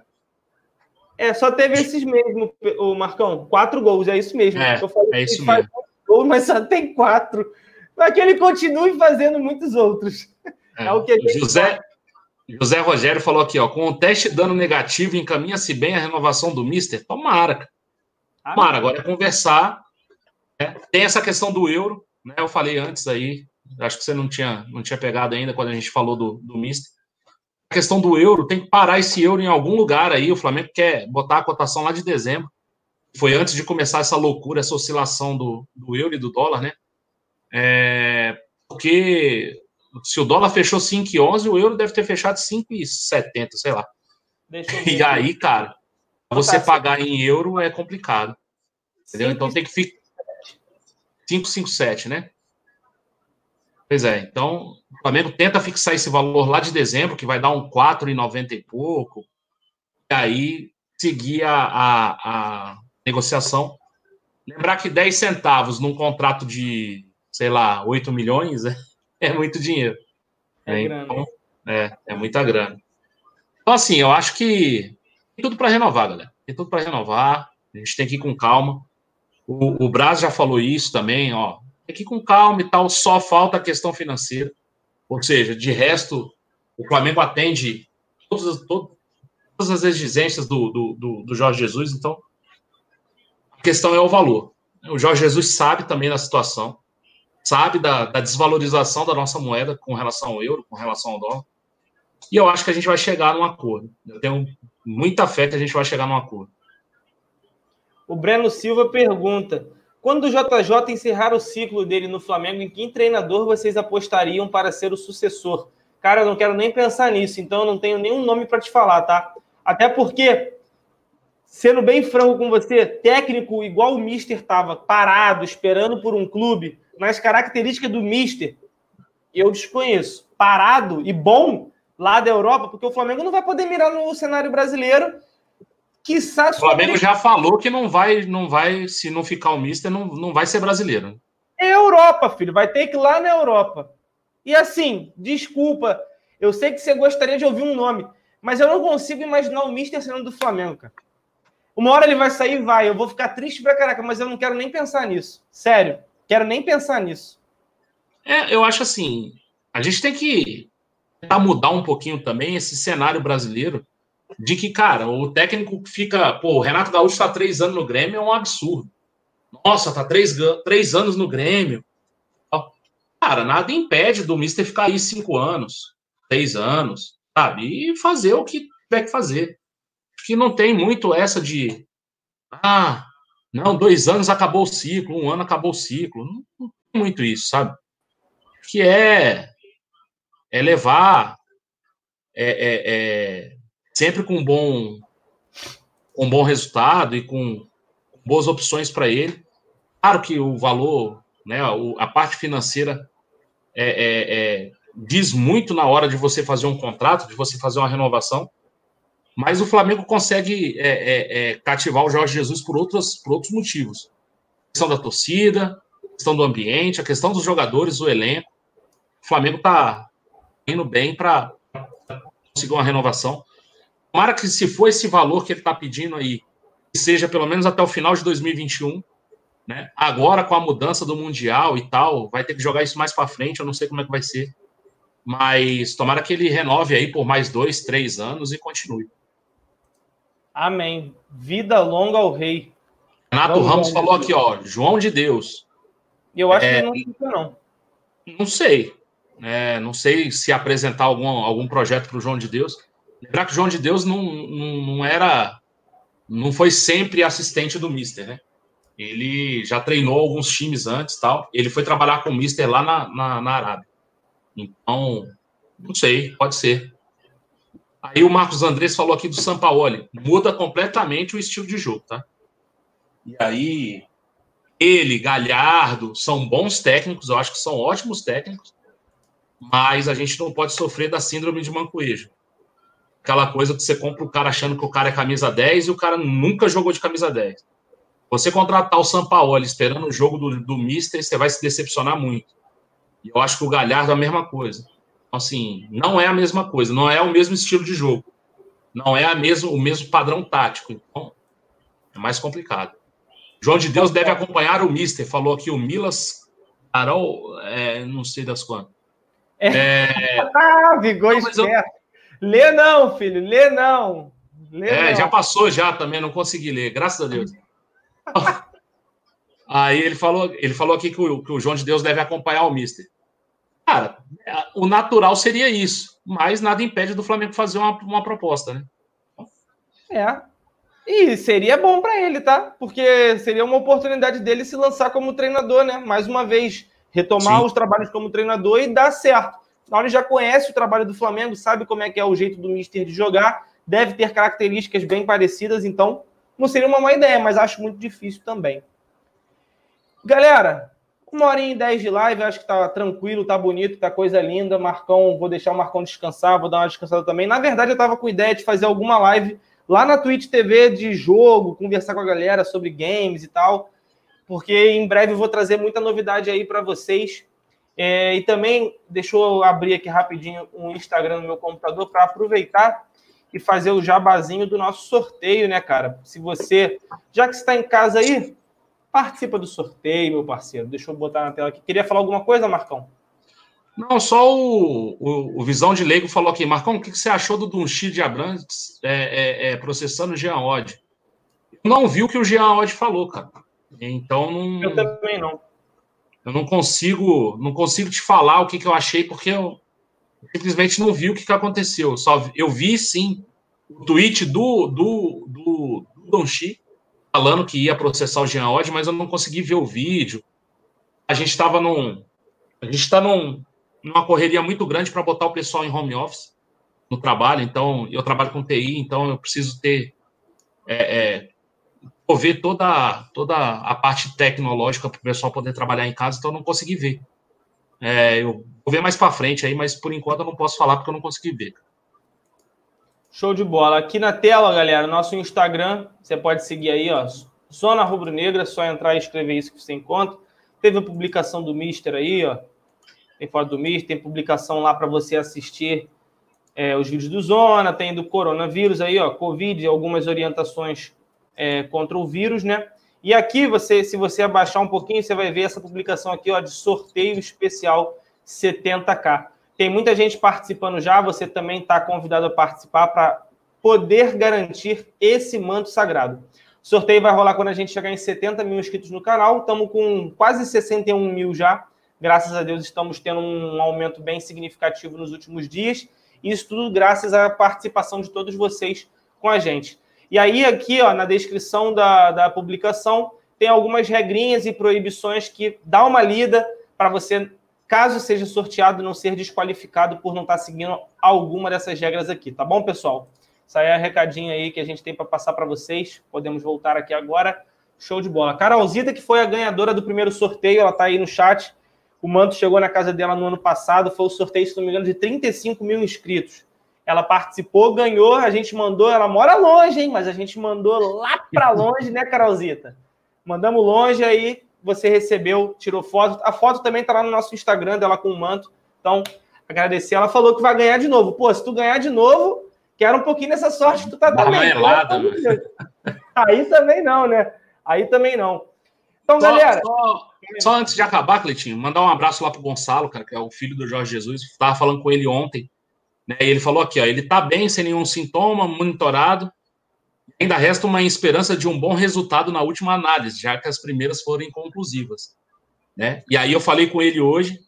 É, só teve esses mesmo, o Marcão. Quatro gols, é isso mesmo. É, é isso mesmo. Gols, mas só tem quatro. Para que ele continue fazendo muitos outros. É, é o que a gente José, Rogério falou aqui, ó, com o teste dando negativo, encaminha-se bem a renovação do Mister? Tomara. Tomara, agora é conversar. Né? Tem essa questão do euro, né? Eu falei antes aí, acho que você não tinha, não tinha pegado ainda quando a gente falou do, do Mister. A questão do euro, tem que parar esse euro em algum lugar aí. O Flamengo quer botar a cotação lá de dezembro. Foi antes de começar essa loucura, essa oscilação do, do euro e do dólar, né? É, porque se o dólar fechou 5,11, o euro deve ter fechado 5,70, sei lá. E aí, cara, você pagar em euro é complicado. Entendeu? Então tem que ficar 557, né? Pois é, então o Flamengo tenta fixar esse valor lá de dezembro, que vai dar um 4,90 e pouco. E aí seguir a, a, a negociação. Lembrar que 10 centavos num contrato de, sei lá, 8 milhões é, é muito dinheiro. É, então, é, é muita grana. Então, assim, eu acho que tem tudo para renovar, galera. Tem tudo para renovar. A gente tem que ir com calma. O, o Braz já falou isso também, ó. Tem que ir com calma e tal. Só falta a questão financeira. Ou seja, de resto, o Flamengo atende todas, todas as exigências do, do, do, do Jorge Jesus. Então, a questão é o valor. O Jorge Jesus sabe também da situação, sabe da, da desvalorização da nossa moeda com relação ao euro, com relação ao dólar. E eu acho que a gente vai chegar num acordo. Eu tenho muita fé que a gente vai chegar num acordo. O Breno Silva pergunta: quando o JJ encerrar o ciclo dele no Flamengo, em quem treinador vocês apostariam para ser o sucessor? Cara, eu não quero nem pensar nisso, então eu não tenho nenhum nome para te falar, tá? Até porque, sendo bem franco com você, técnico igual o Mister estava, parado, esperando por um clube, nas características do Mister, eu desconheço. Parado e bom, lá da Europa, porque o Flamengo não vai poder mirar no cenário brasileiro. Que o Flamengo já falou que não vai, não vai, se não ficar o Mister, não, não vai ser brasileiro. É Europa, filho, vai ter que ir lá na Europa. E assim, desculpa, eu sei que você gostaria de ouvir um nome, mas eu não consigo imaginar o Mister sendo do Flamengo, cara. Uma hora ele vai sair, vai. Eu vou ficar triste pra caraca, mas eu não quero nem pensar nisso. Sério, quero nem pensar nisso. É, eu acho assim, a gente tem que tentar mudar um pouquinho também esse cenário brasileiro de que, cara, o técnico fica. Pô, o Renato Gaúcho está três anos no Grêmio é um absurdo. Nossa, tá três, três anos no Grêmio. Cara, nada impede do Mister ficar aí cinco anos, seis anos, sabe? E fazer o que tiver que fazer. Que não tem muito essa de. Ah, não, dois anos acabou o ciclo, um ano acabou o ciclo. Não, não tem muito isso, sabe? Que é é levar é, é, é, sempre com bom, um bom resultado e com boas opções para ele. Claro que o valor, né, a parte financeira é, é, é, diz muito na hora de você fazer um contrato, de você fazer uma renovação, mas o Flamengo consegue cativar o Jorge Jesus por, outros por outros motivos. A questão da torcida, a questão do ambiente, a questão dos jogadores, do elenco. O Flamengo está indo bem para conseguir uma renovação. Tomara que, se for esse valor que ele está pedindo aí, seja pelo menos até o final de 2021. Né? Agora, com a mudança do Mundial e tal, vai ter que jogar isso mais para frente. Eu não sei como é que vai ser. Mas tomara que ele renove aí por mais dois, três anos e continue. Amém. Vida longa ao rei. Renato Vamos Ramos falou aqui, ó, João de Deus. Eu acho é, que não fica, não. Não sei. É, não sei se apresentar algum, algum projeto para o João de Deus. Lembrar que o João de Deus não, não, não era. Não foi sempre assistente do Mister, né? Ele já treinou alguns times antes tal. Ele foi trabalhar com o Mister lá na, na, na Arábia. Então, não sei, pode ser. Aí o Marcos Andrés falou aqui do Sampaoli. Muda completamente o estilo de jogo, tá? E aí, ele, Galhardo, são bons técnicos, eu acho que são ótimos técnicos mas a gente não pode sofrer da síndrome de mancoejo. Aquela coisa que você compra o cara achando que o cara é camisa 10 e o cara nunca jogou de camisa 10. Você contratar o Sampaoli esperando o jogo do, do Mister, você vai se decepcionar muito. E eu acho que o Galhardo é a mesma coisa. Assim, não é a mesma coisa, não é o mesmo estilo de jogo. Não é a mesmo, o mesmo padrão tático. Então, é mais complicado. João de Deus deve acompanhar o Mister. Falou aqui o Milas Carol, é, não sei das quantas. É... ah, [LAUGHS] Vigor esperto. Eu... Lê não, filho, lê não. Lê é, não. já passou já também, não consegui ler, graças a Deus. [LAUGHS] Aí ele falou, ele falou aqui que o, que o João de Deus deve acompanhar o Mister. Cara, o natural seria isso, mas nada impede do Flamengo fazer uma, uma proposta, né? É. E seria bom para ele, tá? Porque seria uma oportunidade dele se lançar como treinador, né? Mais uma vez retomar Sim. os trabalhos como treinador e dar certo. Afinal, ele já conhece o trabalho do Flamengo, sabe como é que é o jeito do Mister de jogar, deve ter características bem parecidas, então não seria uma má ideia, mas acho muito difícil também. Galera, uma horinha e dez de live, acho que tá tranquilo, tá bonito, tá coisa linda. Marcão, vou deixar o Marcão descansar, vou dar uma descansada também. Na verdade, eu tava com ideia de fazer alguma live lá na Twitch TV de jogo, conversar com a galera sobre games e tal, porque em breve eu vou trazer muita novidade aí para vocês. É, e também, deixa eu abrir aqui rapidinho um Instagram no meu computador para aproveitar e fazer o jabazinho do nosso sorteio, né, cara? Se você, já que está em casa aí, participa do sorteio, meu parceiro. Deixa eu botar na tela aqui. Queria falar alguma coisa, Marcão? Não, só o, o, o Visão de Leigo falou aqui. Marcão, o que você achou do Dunchi de Abrantes é, é, é, processando o Jean Odd? Não viu o que o Jean Odd falou, cara. Então não. Eu também não. Eu não consigo, não consigo te falar o que, que eu achei, porque eu simplesmente não vi o que, que aconteceu. Só eu vi sim o tweet do, do, do, do Don Chi falando que ia processar o Jean Odd, mas eu não consegui ver o vídeo. A gente estava num. A gente está num, numa correria muito grande para botar o pessoal em home office no trabalho. Então, eu trabalho com TI, então eu preciso ter. É, é, ver toda, toda a parte tecnológica para o pessoal poder trabalhar em casa, então eu não consegui ver. É, eu vou ver mais para frente aí, mas por enquanto eu não posso falar porque eu não consegui ver. Show de bola. Aqui na tela, galera, nosso Instagram, você pode seguir aí, ó, Zona Rubro Negra, só entrar e escrever isso que você encontra. Teve a publicação do Mister aí, ó. Tem foto do Mister, tem publicação lá para você assistir é, os vídeos do Zona, tem do coronavírus aí, ó, Covid, algumas orientações é, contra o vírus, né? E aqui, você, se você abaixar um pouquinho, você vai ver essa publicação aqui ó, de sorteio especial 70K. Tem muita gente participando já, você também está convidado a participar para poder garantir esse manto sagrado. O sorteio vai rolar quando a gente chegar em 70 mil inscritos no canal. Estamos com quase 61 mil já. Graças a Deus estamos tendo um aumento bem significativo nos últimos dias. Isso tudo graças à participação de todos vocês com a gente. E aí, aqui, ó, na descrição da, da publicação, tem algumas regrinhas e proibições que dá uma lida para você, caso seja sorteado, não ser desqualificado por não estar tá seguindo alguma dessas regras aqui, tá bom, pessoal? Isso aí é a recadinho aí que a gente tem para passar para vocês. Podemos voltar aqui agora. Show de bola. Carolzita, que foi a ganhadora do primeiro sorteio, ela está aí no chat. O manto chegou na casa dela no ano passado. Foi o sorteio, se não me engano, de 35 mil inscritos. Ela participou, ganhou, a gente mandou, ela mora longe, hein? Mas a gente mandou lá para longe, né, Carolzita? Mandamos longe, aí você recebeu, tirou foto. A foto também tá lá no nosso Instagram dela com o manto. Então, agradecer. Ela falou que vai ganhar de novo. Pô, se tu ganhar de novo, quero um pouquinho dessa sorte que tu tá dando. Aí também não, né? Aí também não. Então, só, galera. Só, só, antes de acabar, Cleitinho, mandar um abraço lá pro Gonçalo, cara, que é o filho do Jorge Jesus. Estava falando com ele ontem. Né? E ele falou aqui, ó, ele está bem, sem nenhum sintoma, monitorado. Ainda resta uma esperança de um bom resultado na última análise, já que as primeiras foram inconclusivas. Né? E aí eu falei com ele hoje,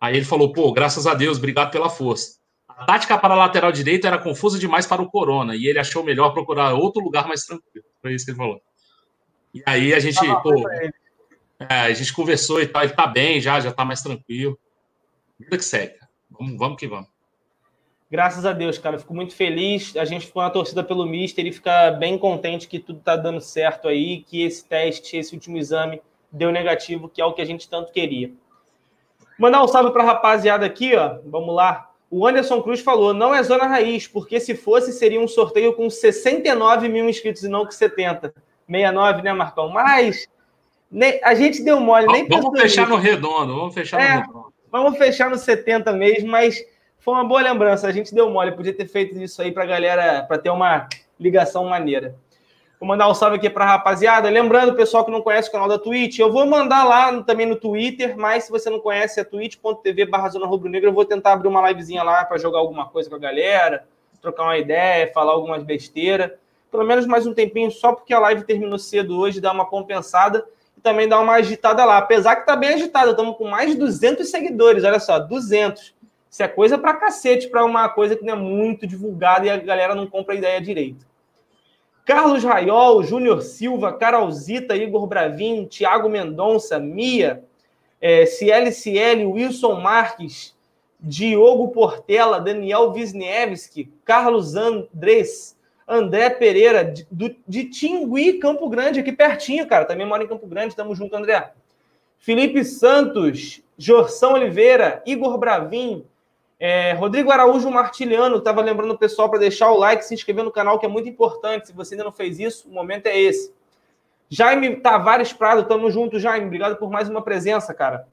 aí ele falou, pô, graças a Deus, obrigado pela força. A tática para a lateral direita era confusa demais para o Corona, e ele achou melhor procurar outro lugar mais tranquilo. Foi isso que ele falou. E aí a gente, pô, é, a gente conversou e tal, ele tá bem já, já tá mais tranquilo. Vida que segue. Vamos, vamos que vamos. Graças a Deus, cara, fico muito feliz. A gente ficou na torcida pelo Mister e fica bem contente que tudo está dando certo aí, que esse teste, esse último exame deu negativo, que é o que a gente tanto queria. Mandar um salve para a rapaziada aqui, ó. Vamos lá. O Anderson Cruz falou: não é zona raiz, porque se fosse, seria um sorteio com 69 mil inscritos e não com 70. 69, né, Marcão? Mas a gente deu mole, nem Vamos fechar no redondo, vamos fechar é, no redondo. Vamos fechar no 70 mesmo, mas foi uma boa lembrança. A gente deu mole, podia ter feito isso aí para a galera, para ter uma ligação maneira. Vou mandar um salve aqui para a rapaziada. Lembrando, pessoal que não conhece o canal da Twitch, eu vou mandar lá também no Twitter, mas se você não conhece, é twitch.tv barra Zona Rubro Negro. Eu vou tentar abrir uma livezinha lá para jogar alguma coisa com a galera, trocar uma ideia, falar algumas besteiras. Pelo menos mais um tempinho, só porque a live terminou cedo hoje, dar uma compensada e também dar uma agitada lá. Apesar que tá bem agitada, estamos com mais de 200 seguidores, olha só, 200. Isso é coisa pra cacete, para uma coisa que não é muito divulgada e a galera não compra a ideia direito. Carlos Raiol, Júnior Silva, Carolzita, Igor Bravin, Thiago Mendonça, Mia, é, CLCL, Wilson Marques, Diogo Portela, Daniel Wisniewski, Carlos Andrés, André Pereira, de, de Tingui, Campo Grande, aqui pertinho, cara. Também mora em Campo Grande, tamo junto, André. Felipe Santos, Jorção Oliveira, Igor Bravin, É, Rodrigo Araújo Martiliano estava lembrando o pessoal para deixar o like, se inscrever no canal, que é muito importante. Se você ainda não fez isso, o momento é esse. Jaime Tavares Prado, tamo junto, Jaime. Obrigado por mais uma presença, cara.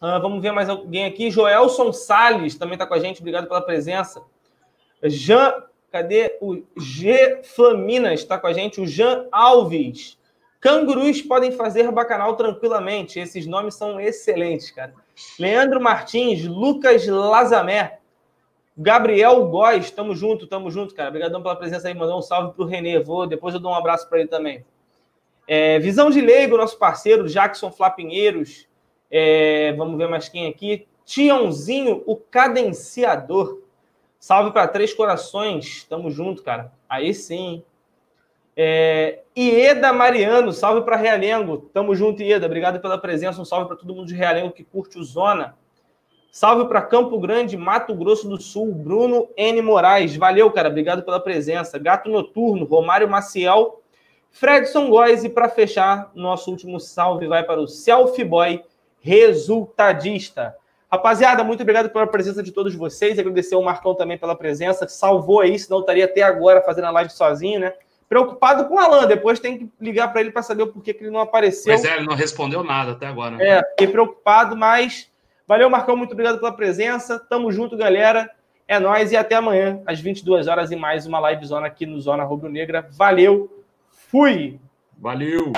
Uh, vamos ver mais alguém aqui. Joelson Salles também está com a gente, obrigado pela presença. Jean, cadê o G Flaminas? Está com a gente. O Jean Alves. Cangurus podem fazer bacanal tranquilamente. Esses nomes são excelentes, cara. Leandro Martins, Lucas Lazamé, Gabriel Góes, tamo junto, tamo junto, cara. Obrigadão pela presença aí, mandou um salve pro Renê. Vou, depois eu dou um abraço para ele também. É, Visão de Leigo, nosso parceiro, Jackson Flapinheiros. É, vamos ver mais quem aqui. Tiãozinho, o cadenciador. Salve para Três Corações, tamo junto, cara. Aí sim. É, Ieda Mariano, salve para Realengo. Tamo junto, Ieda. Obrigado pela presença. Um salve para todo mundo de Realengo que curte o Zona. Salve para Campo Grande, Mato Grosso do Sul, Bruno N. Moraes. Valeu, cara. Obrigado pela presença. Gato Noturno, Romário Maciel, Fredson Góes. E para fechar, nosso último salve vai para o Selfie Boy Resultadista. Rapaziada, muito obrigado pela presença de todos vocês. Agradecer ao Marcão também pela presença. Salvou aí, senão estaria até agora fazendo a live sozinho, né? Preocupado com o Alan. Depois tem que ligar para ele para saber o porquê que ele não apareceu. Mas é, ele não respondeu nada até agora. Né? É, fiquei preocupado, mas valeu, Marcão. Muito obrigado pela presença. Tamo junto, galera. É nós e até amanhã, às 22 horas, e mais uma live zona aqui no Zona Rubro Negra. Valeu, fui! Valeu!